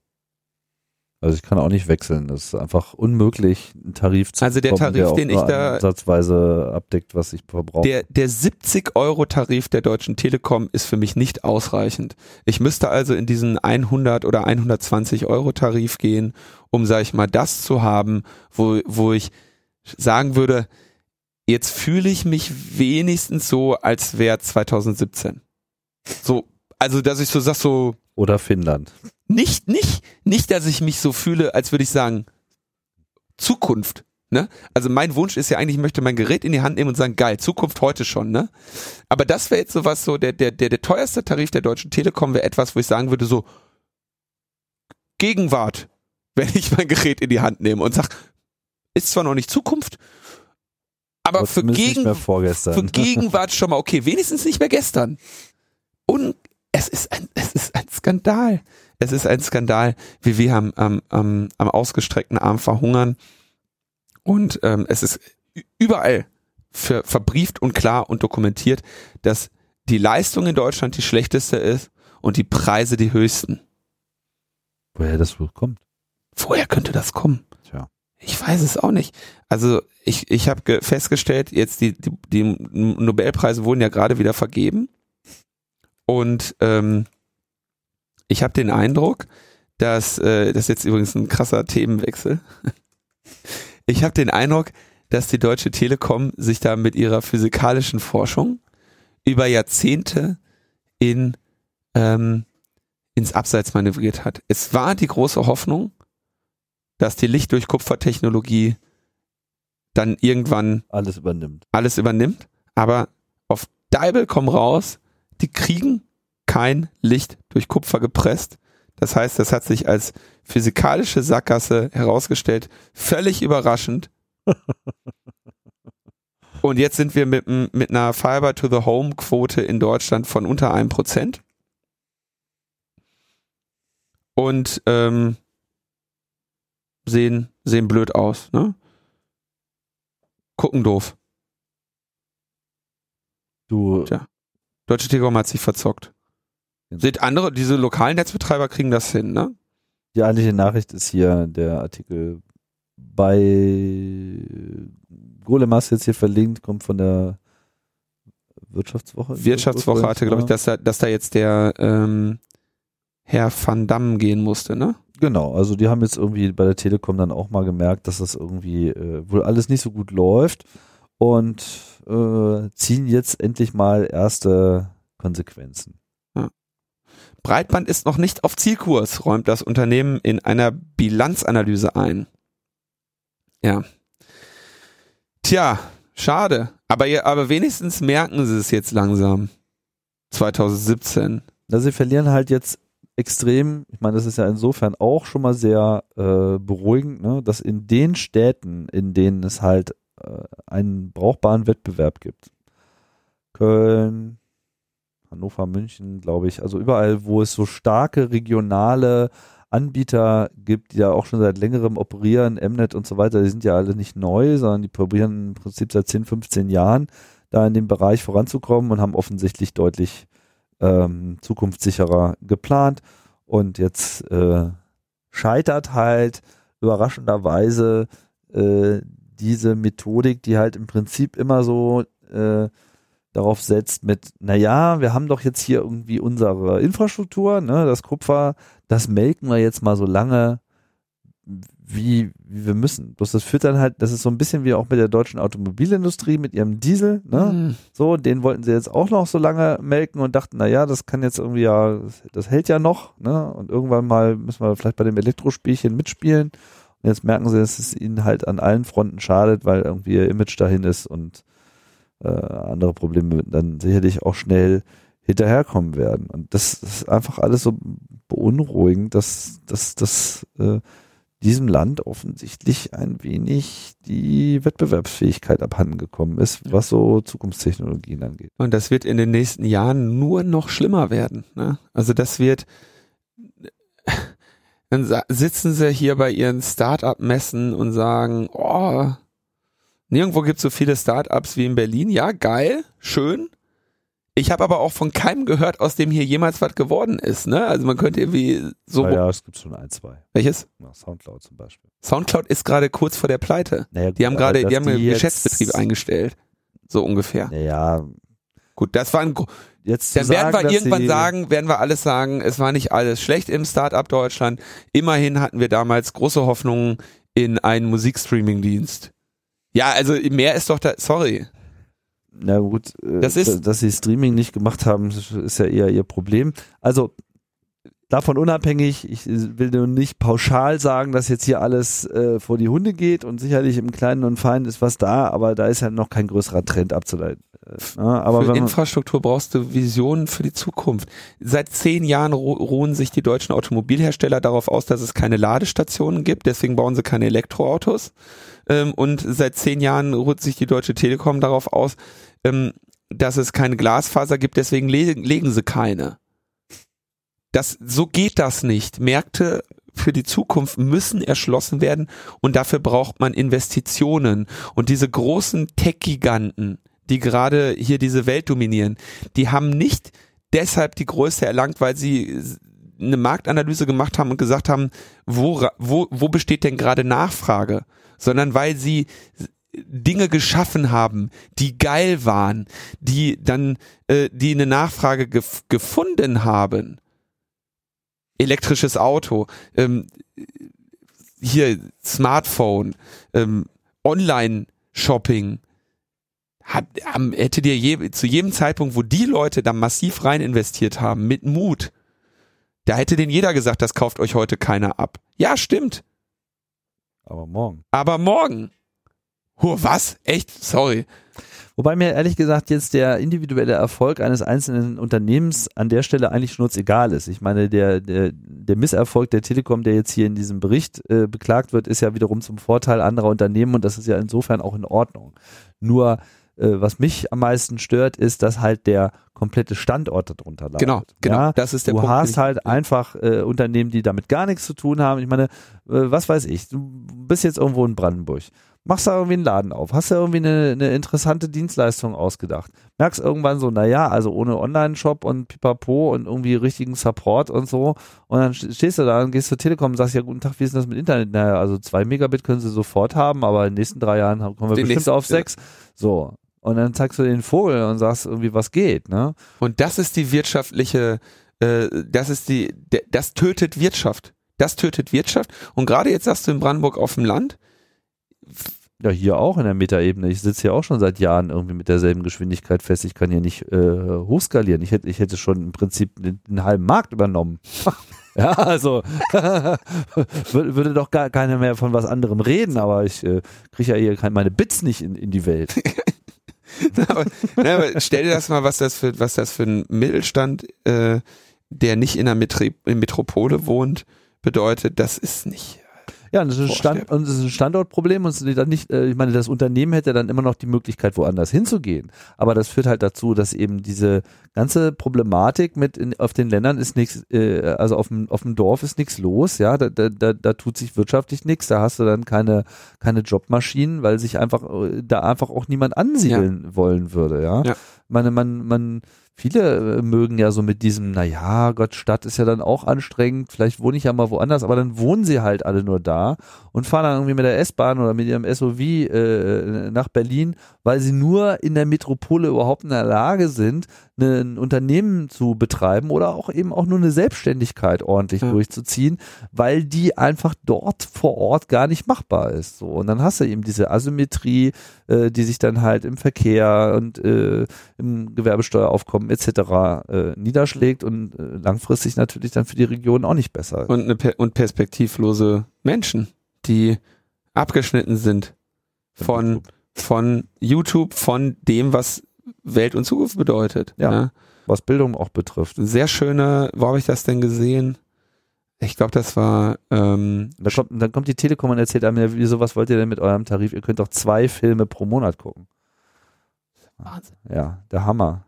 Also ich kann auch nicht wechseln. Das ist einfach unmöglich, einen Tarif zu Also der bekommen, Tarif, auch den ich da- ansatzweise abdeckt, was ich verbrauche. Der, der 70 Euro Tarif der Deutschen Telekom ist für mich nicht ausreichend. Ich müsste also in diesen 100 oder 120 Euro Tarif gehen, um, sag ich mal, das zu haben, wo, wo ich sagen würde, jetzt fühle ich mich wenigstens so, als wäre 2017. So, also, dass ich so sag, so, Oder Finnland. Nicht, nicht, nicht, dass ich mich so fühle, als würde ich sagen, Zukunft. Ne? Also mein Wunsch ist ja eigentlich, ich möchte mein Gerät in die Hand nehmen und sagen, geil, Zukunft heute schon, ne? Aber das wäre jetzt sowas so, der, der, der, der teuerste Tarif der Deutschen Telekom wäre etwas, wo ich sagen würde, so Gegenwart, wenn ich mein Gerät in die Hand nehme und sag, ist zwar noch nicht Zukunft, aber Aber für, Gegen, für Gegenwart schon mal okay, wenigstens nicht mehr gestern. Und es ist ein, es ist ein Skandal. Es ist ein Skandal, wie wir am, am, am, am ausgestreckten Arm verhungern. Und ähm, es ist überall für, verbrieft und klar und dokumentiert, dass die Leistung in Deutschland die schlechteste ist und die Preise die höchsten. Woher das wohl kommt? Woher könnte das kommen? Tja. Ich weiß es auch nicht. Also ich, ich habe festgestellt, jetzt die, die, die Nobelpreise wurden ja gerade wieder vergeben. Und ähm, ich habe den Eindruck, dass, äh, das ist jetzt übrigens ein krasser Themenwechsel. Ich habe den Eindruck, dass die Deutsche Telekom sich da mit ihrer physikalischen Forschung über Jahrzehnte in, ähm, ins Abseits manövriert hat. Es war die große Hoffnung, dass die Licht durch Kupfertechnologie dann irgendwann Alles übernimmt. alles übernimmt, aber auf Deibel komm raus, die kriegen kein Licht durch Kupfer gepresst. Das heißt, das hat sich als physikalische Sackgasse herausgestellt, völlig überraschend. Und jetzt sind wir mit, mit einer Fiber to the Home Quote in Deutschland von unter einem Prozent. Und ähm, sehen, sehen blöd aus, ne? Gucken doof. Du, Tja. Deutsche Telekom hat sich verzockt. Seht andere, diese lokalen Netzbetreiber kriegen das hin, ne? die eigentliche Nachricht ist hier der Artikel bei Golemas jetzt hier verlinkt, kommt von der Wirtschaftswoche. Wirtschaftswoche hatte, glaube ich, dass da, dass da jetzt der ähm, Herr Van Damme gehen musste, ne? Genau, also die haben jetzt irgendwie bei der Telekom dann auch mal gemerkt, dass das irgendwie äh, wohl alles nicht so gut läuft und äh, ziehen jetzt endlich mal erste Konsequenzen. Breitband ist noch nicht auf Zielkurs, räumt das Unternehmen in einer Bilanzanalyse ein. Ja. Tja, schade. Aber, ihr- aber wenigstens merken sie es jetzt langsam. 2017. Also sie verlieren halt jetzt extrem, ich meine, das ist ja insofern auch schon mal sehr äh, beruhigend, ne, dass in den Städten, in denen es halt äh, einen brauchbaren Wettbewerb gibt, Köln, Hannover, München, glaube ich, also überall, wo es so starke regionale Anbieter gibt, die ja auch schon seit längerem operieren, Mnet und so weiter, die sind ja alle nicht neu, sondern die probieren im Prinzip seit 10, 15 Jahren da in dem Bereich voranzukommen und haben offensichtlich deutlich ähm, zukunftssicherer geplant. Und jetzt äh, scheitert halt überraschenderweise äh, diese Methodik, die halt im Prinzip immer so äh, darauf setzt mit, naja, wir haben doch jetzt hier irgendwie unsere Infrastruktur, ne, das Kupfer, das melken wir jetzt mal so lange, wie, wie wir müssen. Bloß das führt dann halt, das ist so ein bisschen wie auch mit der deutschen Automobilindustrie, mit ihrem Diesel, ne? Mhm. So, den wollten sie jetzt auch noch so lange melken und dachten, naja, das kann jetzt irgendwie ja, das, das hält ja noch, ne? Und irgendwann mal müssen wir vielleicht bei dem Elektrospielchen mitspielen. Und jetzt merken sie, dass es ihnen halt an allen Fronten schadet, weil irgendwie ihr Image dahin ist und äh, andere Probleme dann sicherlich auch schnell hinterherkommen werden. Und das ist einfach alles so beunruhigend, dass, dass, dass äh, diesem Land offensichtlich ein wenig die Wettbewerbsfähigkeit abhanden gekommen ist, was so Zukunftstechnologien angeht. Und das wird in den nächsten Jahren nur noch schlimmer werden. Ne? Also das wird, dann sitzen sie hier bei ihren Start-up-Messen und sagen, oh, nirgendwo gibt es so viele Start-ups wie in Berlin. Ja, geil, schön. Ich habe aber auch von keinem gehört, aus dem hier jemals was geworden ist. Ne? Also man könnte irgendwie so. Ja, ja es gibt schon ein, zwei. Welches? Ja, Soundcloud zum Beispiel. Soundcloud ist gerade kurz vor der Pleite. Naja, gut, die haben gerade, die haben einen Geschäftsbetrieb eingestellt. So ungefähr. Naja. Gut, das war ein. Jetzt dann werden sagen, wir irgendwann sagen, werden wir alles sagen, es war nicht alles schlecht im Startup Deutschland. Immerhin hatten wir damals große Hoffnungen in einen Musikstreaming-Dienst. Ja, also mehr ist doch da, sorry. Na gut, äh, das ist, dass sie Streaming nicht gemacht haben, ist ja eher ihr Problem. Also davon unabhängig, ich will nur nicht pauschal sagen, dass jetzt hier alles äh, vor die Hunde geht und sicherlich im Kleinen und Feinen ist was da, aber da ist ja noch kein größerer Trend abzuleiten. Ja, aber für Infrastruktur brauchst du Visionen für die Zukunft. Seit zehn Jahren ruhen sich die deutschen Automobilhersteller darauf aus, dass es keine Ladestationen gibt, deswegen bauen sie keine Elektroautos. Ähm, und seit zehn Jahren ruht sich die Deutsche Telekom darauf aus, ähm, dass es keine Glasfaser gibt, deswegen legen sie keine. Das, so geht das nicht. Märkte für die Zukunft müssen erschlossen werden und dafür braucht man Investitionen. Und diese großen Tech-Giganten, die gerade hier diese Welt dominieren, die haben nicht deshalb die Größe erlangt, weil sie eine Marktanalyse gemacht haben und gesagt haben, wo, wo, wo besteht denn gerade Nachfrage, sondern weil sie Dinge geschaffen haben, die geil waren, die dann, äh, die eine Nachfrage gef gefunden haben. Elektrisches Auto, ähm, hier Smartphone, ähm, Online-Shopping, hat, haben, hätte dir je, zu jedem Zeitpunkt, wo die Leute da massiv rein investiert haben, mit Mut, da hätte den jeder gesagt, das kauft euch heute keiner ab. Ja, stimmt. Aber morgen. Aber morgen. Huh, was? Echt? Sorry. Wobei mir ehrlich gesagt jetzt der individuelle Erfolg eines einzelnen Unternehmens an der Stelle eigentlich schnurzegal ist. Ich meine, der, der, der Misserfolg der Telekom, der jetzt hier in diesem Bericht äh, beklagt wird, ist ja wiederum zum Vorteil anderer Unternehmen und das ist ja insofern auch in Ordnung. Nur äh, was mich am meisten stört, ist, dass halt der komplette Standort darunter leidet. Genau, genau. Ja, das ist der du Punkt. Du hast halt einfach äh, Unternehmen, die damit gar nichts zu tun haben. Ich meine, äh, was weiß ich, du bist jetzt irgendwo in Brandenburg machst da irgendwie einen Laden auf, hast da irgendwie eine, eine interessante Dienstleistung ausgedacht. Merkst irgendwann so, naja, also ohne Online-Shop und Pipapo und irgendwie richtigen Support und so. Und dann stehst du da und gehst zur Telekom und sagst, ja, guten Tag, wie ist denn das mit Internet? Naja, also zwei Megabit können sie sofort haben, aber in den nächsten drei Jahren kommen wir den bestimmt auf sechs. So. Und dann zeigst du den Vogel und sagst irgendwie, was geht, ne? Und das ist die wirtschaftliche, äh, das ist die, das tötet Wirtschaft. Das tötet Wirtschaft. Und gerade jetzt sagst du in Brandenburg auf dem Land, ja, hier auch in der Metaebene. Ich sitze hier auch schon seit Jahren irgendwie mit derselben Geschwindigkeit fest. Ich kann hier nicht äh, hochskalieren. Ich hätte, ich hätte schon im Prinzip den, den halben Markt übernommen. ja, also würde doch gar keiner mehr von was anderem reden, aber ich äh, kriege ja hier meine Bits nicht in, in die Welt. aber, na, aber stell dir das mal, was das für, was das für ein Mittelstand, äh, der nicht in einer Metri in Metropole wohnt, bedeutet. Das ist nicht. Ja, und das, ist ein Stand, und das ist ein Standortproblem und dann nicht, äh, ich meine, das Unternehmen hätte dann immer noch die Möglichkeit, woanders hinzugehen. Aber das führt halt dazu, dass eben diese ganze Problematik mit in, auf den Ländern ist nichts, äh, also auf dem, auf dem Dorf ist nichts los, ja, da, da, da, da tut sich wirtschaftlich nichts, da hast du dann keine, keine Jobmaschinen, weil sich einfach, äh, da einfach auch niemand ansiedeln ja. wollen würde, ja. ja. Meine, man, man, viele äh, mögen ja so mit diesem, naja, Gott, Stadt ist ja dann auch anstrengend, vielleicht wohne ich ja mal woanders, aber dann wohnen sie halt alle nur da und fahren dann irgendwie mit der S-Bahn oder mit ihrem SUV äh, nach Berlin, weil sie nur in der Metropole überhaupt in der Lage sind, ein Unternehmen zu betreiben oder auch eben auch nur eine Selbstständigkeit ordentlich ja. durchzuziehen, weil die einfach dort vor Ort gar nicht machbar ist. So und dann hast du eben diese Asymmetrie, äh, die sich dann halt im Verkehr und äh, im Gewerbesteueraufkommen etc. Äh, niederschlägt und äh, langfristig natürlich dann für die Region auch nicht besser. Und eine per und perspektivlose Menschen, die abgeschnitten sind von von YouTube, von dem, was Welt und Zukunft bedeutet. Ja. ja. Was Bildung auch betrifft. Sehr schöne, wo habe ich das denn gesehen? Ich glaube, das war. Ähm, da kommt, dann kommt die Telekom und erzählt einem, wieso, was wollt ihr denn mit eurem Tarif? Ihr könnt doch zwei Filme pro Monat gucken. Wahnsinn. Ja, der Hammer.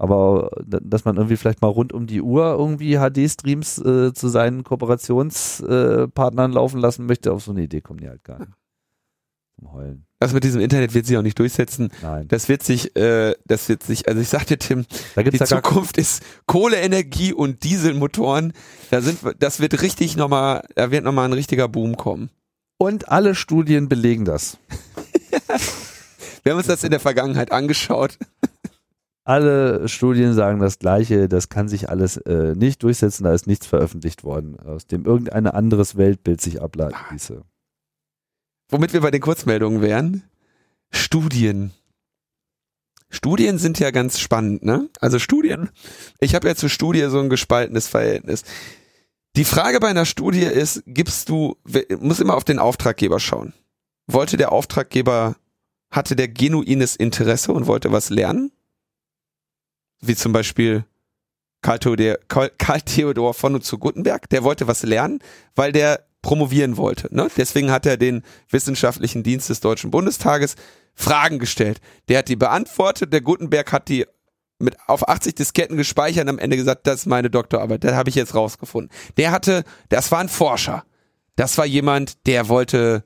Aber dass man irgendwie vielleicht mal rund um die Uhr irgendwie HD-Streams äh, zu seinen Kooperationspartnern äh, laufen lassen möchte, auf so eine Idee kommen die halt gar nicht. Zum Heulen. Das mit diesem Internet wird sich auch nicht durchsetzen. Nein. Das wird sich, äh, das wird sich, also ich sagte Tim, die Zukunft ist Kohleenergie und Dieselmotoren. Da sind, das wird richtig nochmal, da wird nochmal ein richtiger Boom kommen. Und alle Studien belegen das. Wir haben uns das in der Vergangenheit angeschaut. Alle Studien sagen das Gleiche. Das kann sich alles äh, nicht durchsetzen. Da ist nichts veröffentlicht worden, aus dem irgendein anderes Weltbild sich ableiten ließe. Womit wir bei den Kurzmeldungen wären. Studien. Studien sind ja ganz spannend, ne? Also Studien. Ich habe ja zur Studie so ein gespaltenes Verhältnis. Die Frage bei einer Studie ist, gibst du, muss immer auf den Auftraggeber schauen. Wollte der Auftraggeber, hatte der genuines Interesse und wollte was lernen? Wie zum Beispiel Karl Theodor, Karl Theodor von und zu Gutenberg, der wollte was lernen, weil der promovieren wollte. Ne? Deswegen hat er den wissenschaftlichen Dienst des Deutschen Bundestages Fragen gestellt. Der hat die beantwortet, der Gutenberg hat die mit auf 80 Disketten gespeichert und am Ende gesagt, das ist meine Doktorarbeit, das habe ich jetzt rausgefunden. Der hatte, das war ein Forscher. Das war jemand, der wollte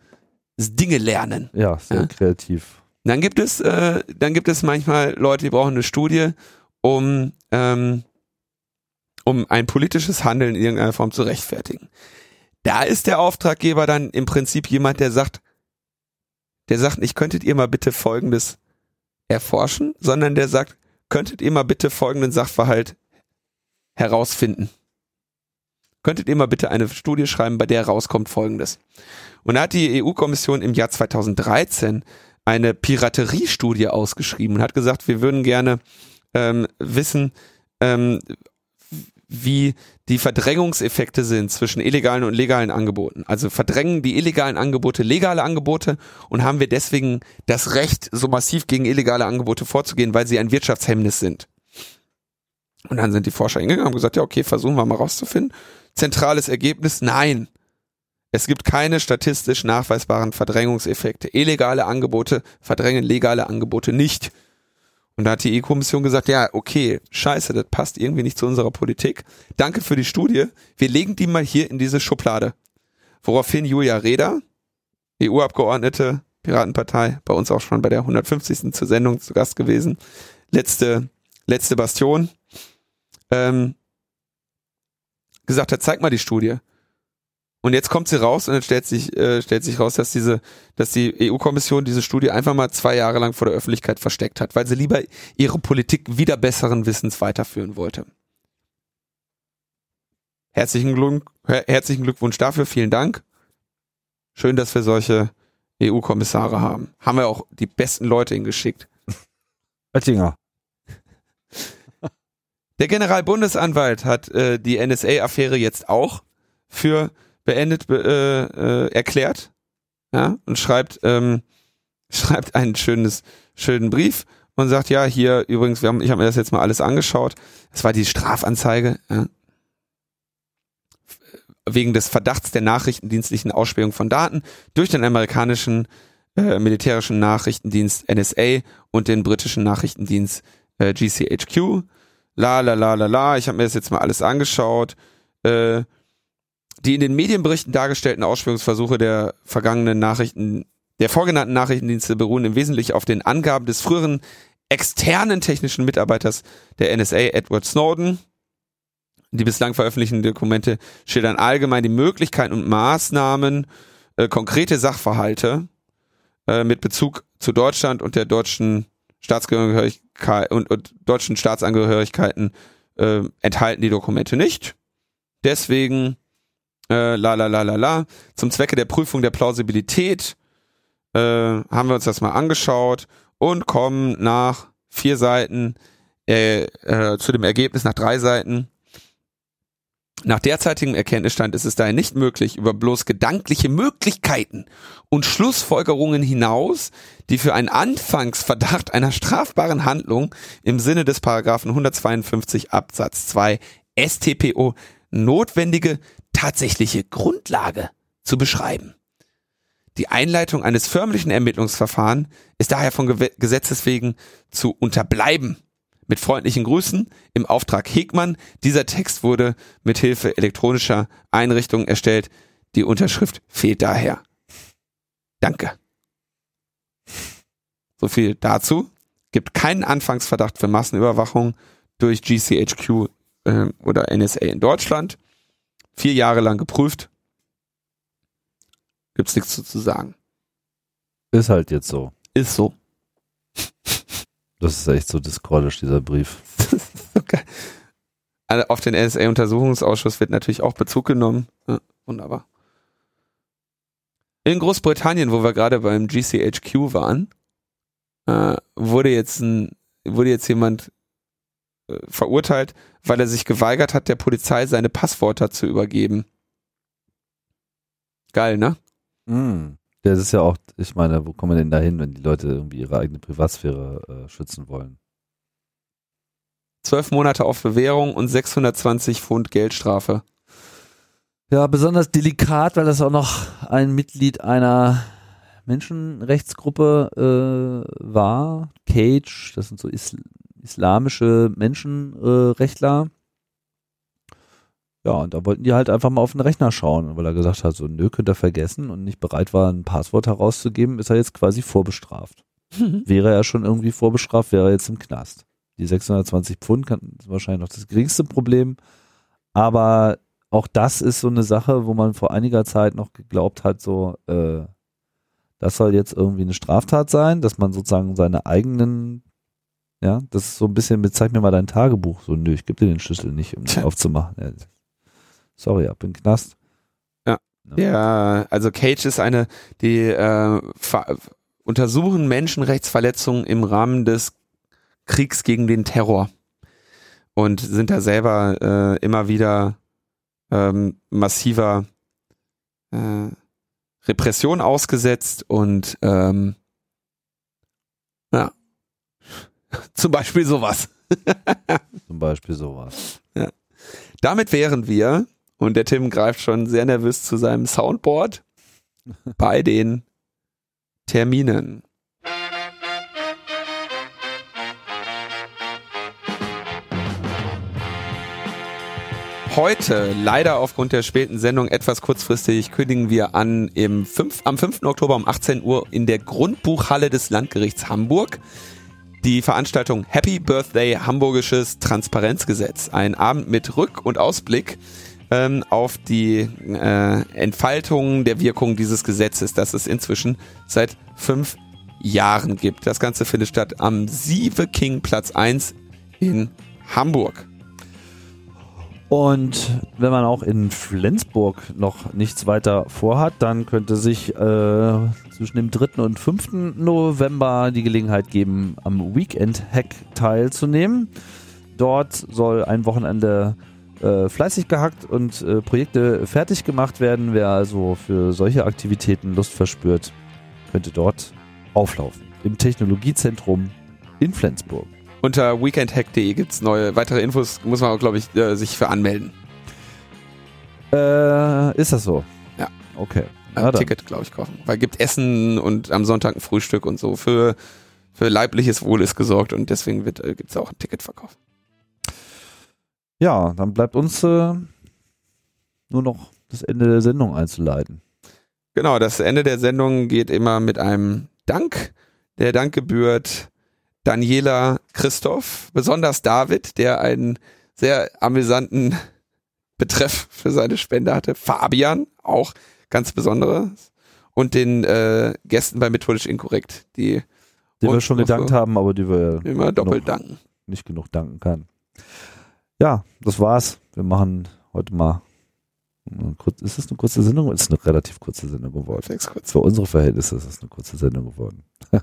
Dinge lernen. Ja, sehr ja? kreativ. Dann gibt es, äh, dann gibt es manchmal Leute, die brauchen eine Studie, um ähm, um ein politisches Handeln in irgendeiner Form zu rechtfertigen. Da ist der Auftraggeber dann im Prinzip jemand, der sagt, der sagt nicht, könntet ihr mal bitte Folgendes erforschen, sondern der sagt, könntet ihr mal bitte folgenden Sachverhalt herausfinden. Könntet ihr mal bitte eine Studie schreiben, bei der rauskommt Folgendes. Und da hat die EU-Kommission im Jahr 2013 eine Pirateriestudie ausgeschrieben und hat gesagt, wir würden gerne ähm, wissen, ähm, wie die Verdrängungseffekte sind zwischen illegalen und legalen Angeboten. Also verdrängen die illegalen Angebote legale Angebote und haben wir deswegen das Recht, so massiv gegen illegale Angebote vorzugehen, weil sie ein Wirtschaftshemmnis sind. Und dann sind die Forscher hingegangen und gesagt, ja, okay, versuchen wir mal rauszufinden. Zentrales Ergebnis, nein. Es gibt keine statistisch nachweisbaren Verdrängungseffekte. Illegale Angebote verdrängen legale Angebote nicht. Und da hat die EU-Kommission gesagt, ja, okay, scheiße, das passt irgendwie nicht zu unserer Politik. Danke für die Studie. Wir legen die mal hier in diese Schublade. Woraufhin Julia Reda, EU-Abgeordnete, Piratenpartei, bei uns auch schon bei der 150. zur Sendung zu Gast gewesen, letzte, letzte Bastion, ähm, gesagt hat, zeig mal die Studie. Und jetzt kommt sie raus und dann stellt sich, äh, stellt sich raus, dass diese, dass die EU-Kommission diese Studie einfach mal zwei Jahre lang vor der Öffentlichkeit versteckt hat, weil sie lieber ihre Politik wieder besseren Wissens weiterführen wollte. Herzlichen, Glück, herzlichen Glückwunsch dafür, vielen Dank. Schön, dass wir solche EU-Kommissare haben. Haben wir auch die besten Leute hingeschickt. Oettinger. Der Generalbundesanwalt hat äh, die NSA-Affäre jetzt auch für beendet äh, äh, erklärt ja, und schreibt, ähm, schreibt einen schönes, schönen Brief und sagt, ja, hier übrigens, wir haben, ich habe mir das jetzt mal alles angeschaut. Es war die Strafanzeige. Ja. wegen des Verdachts der nachrichtendienstlichen Ausspähung von Daten durch den amerikanischen äh, militärischen Nachrichtendienst NSA und den britischen Nachrichtendienst äh, GCHQ. La la la la la, ich habe mir das jetzt mal alles angeschaut. Äh, die in den Medienberichten dargestellten Ausspürungsversuche der vergangenen Nachrichten, der vorgenannten Nachrichtendienste beruhen im Wesentlichen auf den Angaben des früheren externen technischen Mitarbeiters der NSA, Edward Snowden. Die bislang veröffentlichten Dokumente schildern allgemein die Möglichkeiten und Maßnahmen, äh, konkrete Sachverhalte äh, mit Bezug zu Deutschland und der deutschen Staatsangehörigkeit und, und deutschen Staatsangehörigkeiten äh, enthalten die Dokumente nicht. Deswegen äh, la la la la la zum Zwecke der Prüfung der Plausibilität äh, haben wir uns das mal angeschaut und kommen nach vier Seiten äh, äh, zu dem Ergebnis nach drei Seiten. Nach derzeitigem Erkenntnisstand ist es daher nicht möglich, über bloß gedankliche Möglichkeiten und Schlussfolgerungen hinaus, die für einen Anfangsverdacht einer strafbaren Handlung im Sinne des Paragraphen 152 Absatz 2 StPO notwendige tatsächliche Grundlage zu beschreiben. Die Einleitung eines förmlichen Ermittlungsverfahrens ist daher von Gesetzes wegen zu unterbleiben. Mit freundlichen Grüßen im Auftrag Hegmann. Dieser Text wurde mit Hilfe elektronischer Einrichtungen erstellt. Die Unterschrift fehlt daher. Danke. So viel dazu. Gibt keinen Anfangsverdacht für Massenüberwachung durch GCHQ äh, oder NSA in Deutschland. Vier Jahre lang geprüft. Gibt's nichts zu, sagen. Ist halt jetzt so. Ist so. Das ist echt so discordisch, dieser Brief. okay. Also auf den NSA-Untersuchungsausschuss wird natürlich auch Bezug genommen. Ja, wunderbar. In Großbritannien, wo wir gerade beim GCHQ waren, äh, wurde jetzt ein, wurde jetzt jemand äh, verurteilt, weil er sich geweigert hat, der Polizei seine Passwörter zu übergeben. Geil, ne? Mm. Das ist ja auch, ich meine, wo kommen wir denn da hin, wenn die Leute irgendwie ihre eigene Privatsphäre äh, schützen wollen? Zwölf Monate auf Bewährung und 620 Pfund Geldstrafe. Ja, besonders delikat, weil das auch noch ein Mitglied einer Menschenrechtsgruppe äh, war. Cage, das sind so Isl islamische Menschenrechtler. Ja, und da wollten die halt einfach mal auf den Rechner schauen, weil er gesagt hat, so, nö, könnt ihr vergessen und nicht bereit war, ein Passwort herauszugeben, ist er jetzt quasi vorbestraft. wäre er schon irgendwie vorbestraft, wäre er jetzt im Knast. Die 620 Pfund kann, ist wahrscheinlich noch das geringste Problem, aber auch das ist so eine Sache, wo man vor einiger Zeit noch geglaubt hat, so, äh, das soll jetzt irgendwie eine Straftat sein, dass man sozusagen seine eigenen ja, das ist so ein bisschen mit, zeig mir mal dein Tagebuch. So, nö, ich gebe dir den Schlüssel nicht, um den aufzumachen. Ja, sorry, ab in den Knast. Ja. Ja, also Cage ist eine, die äh, untersuchen Menschenrechtsverletzungen im Rahmen des Kriegs gegen den Terror und sind da selber äh, immer wieder ähm, massiver äh, Repression ausgesetzt und ähm, ja, zum Beispiel sowas. Zum Beispiel sowas. Ja. Damit wären wir, und der Tim greift schon sehr nervös zu seinem Soundboard, bei den Terminen. Heute, leider aufgrund der späten Sendung etwas kurzfristig, kündigen wir an im 5, am 5. Oktober um 18 Uhr in der Grundbuchhalle des Landgerichts Hamburg die Veranstaltung Happy Birthday Hamburgisches Transparenzgesetz. Ein Abend mit Rück- und Ausblick ähm, auf die äh, Entfaltung der Wirkung dieses Gesetzes, das es inzwischen seit fünf Jahren gibt. Das Ganze findet statt am Sieve King Platz 1 in Hamburg. Und wenn man auch in Flensburg noch nichts weiter vorhat, dann könnte sich äh, zwischen dem 3. und 5. November die Gelegenheit geben, am Weekend Hack teilzunehmen. Dort soll ein Wochenende äh, fleißig gehackt und äh, Projekte fertig gemacht werden. Wer also für solche Aktivitäten Lust verspürt, könnte dort auflaufen. Im Technologiezentrum in Flensburg. Unter weekendhack.de gibt es neue weitere Infos, muss man, glaube ich, äh, sich für anmelden. Äh, ist das so? Ja. Okay. Ein Ticket, glaube ich, kaufen. Weil gibt Essen und am Sonntag ein Frühstück und so. Für, für leibliches Wohl ist gesorgt und deswegen wird, äh, gibt es auch ein Ticketverkauf. Ja, dann bleibt uns äh, nur noch das Ende der Sendung einzuleiten. Genau, das Ende der Sendung geht immer mit einem Dank. Der Dank gebührt Daniela Christoph, besonders David, der einen sehr amüsanten Betreff für seine Spende hatte. Fabian, auch ganz besonderes. Und den äh, Gästen bei Methodisch Inkorrekt, die die wir schon gedankt so haben, aber die wir immer doppelt danken. Nicht genug danken kann. Ja, das war's. Wir machen heute mal Kurz, ist es eine kurze Sendung? Ist eine relativ kurze Sendung geworden. Für unsere Verhältnisse ist es eine kurze Sendung geworden.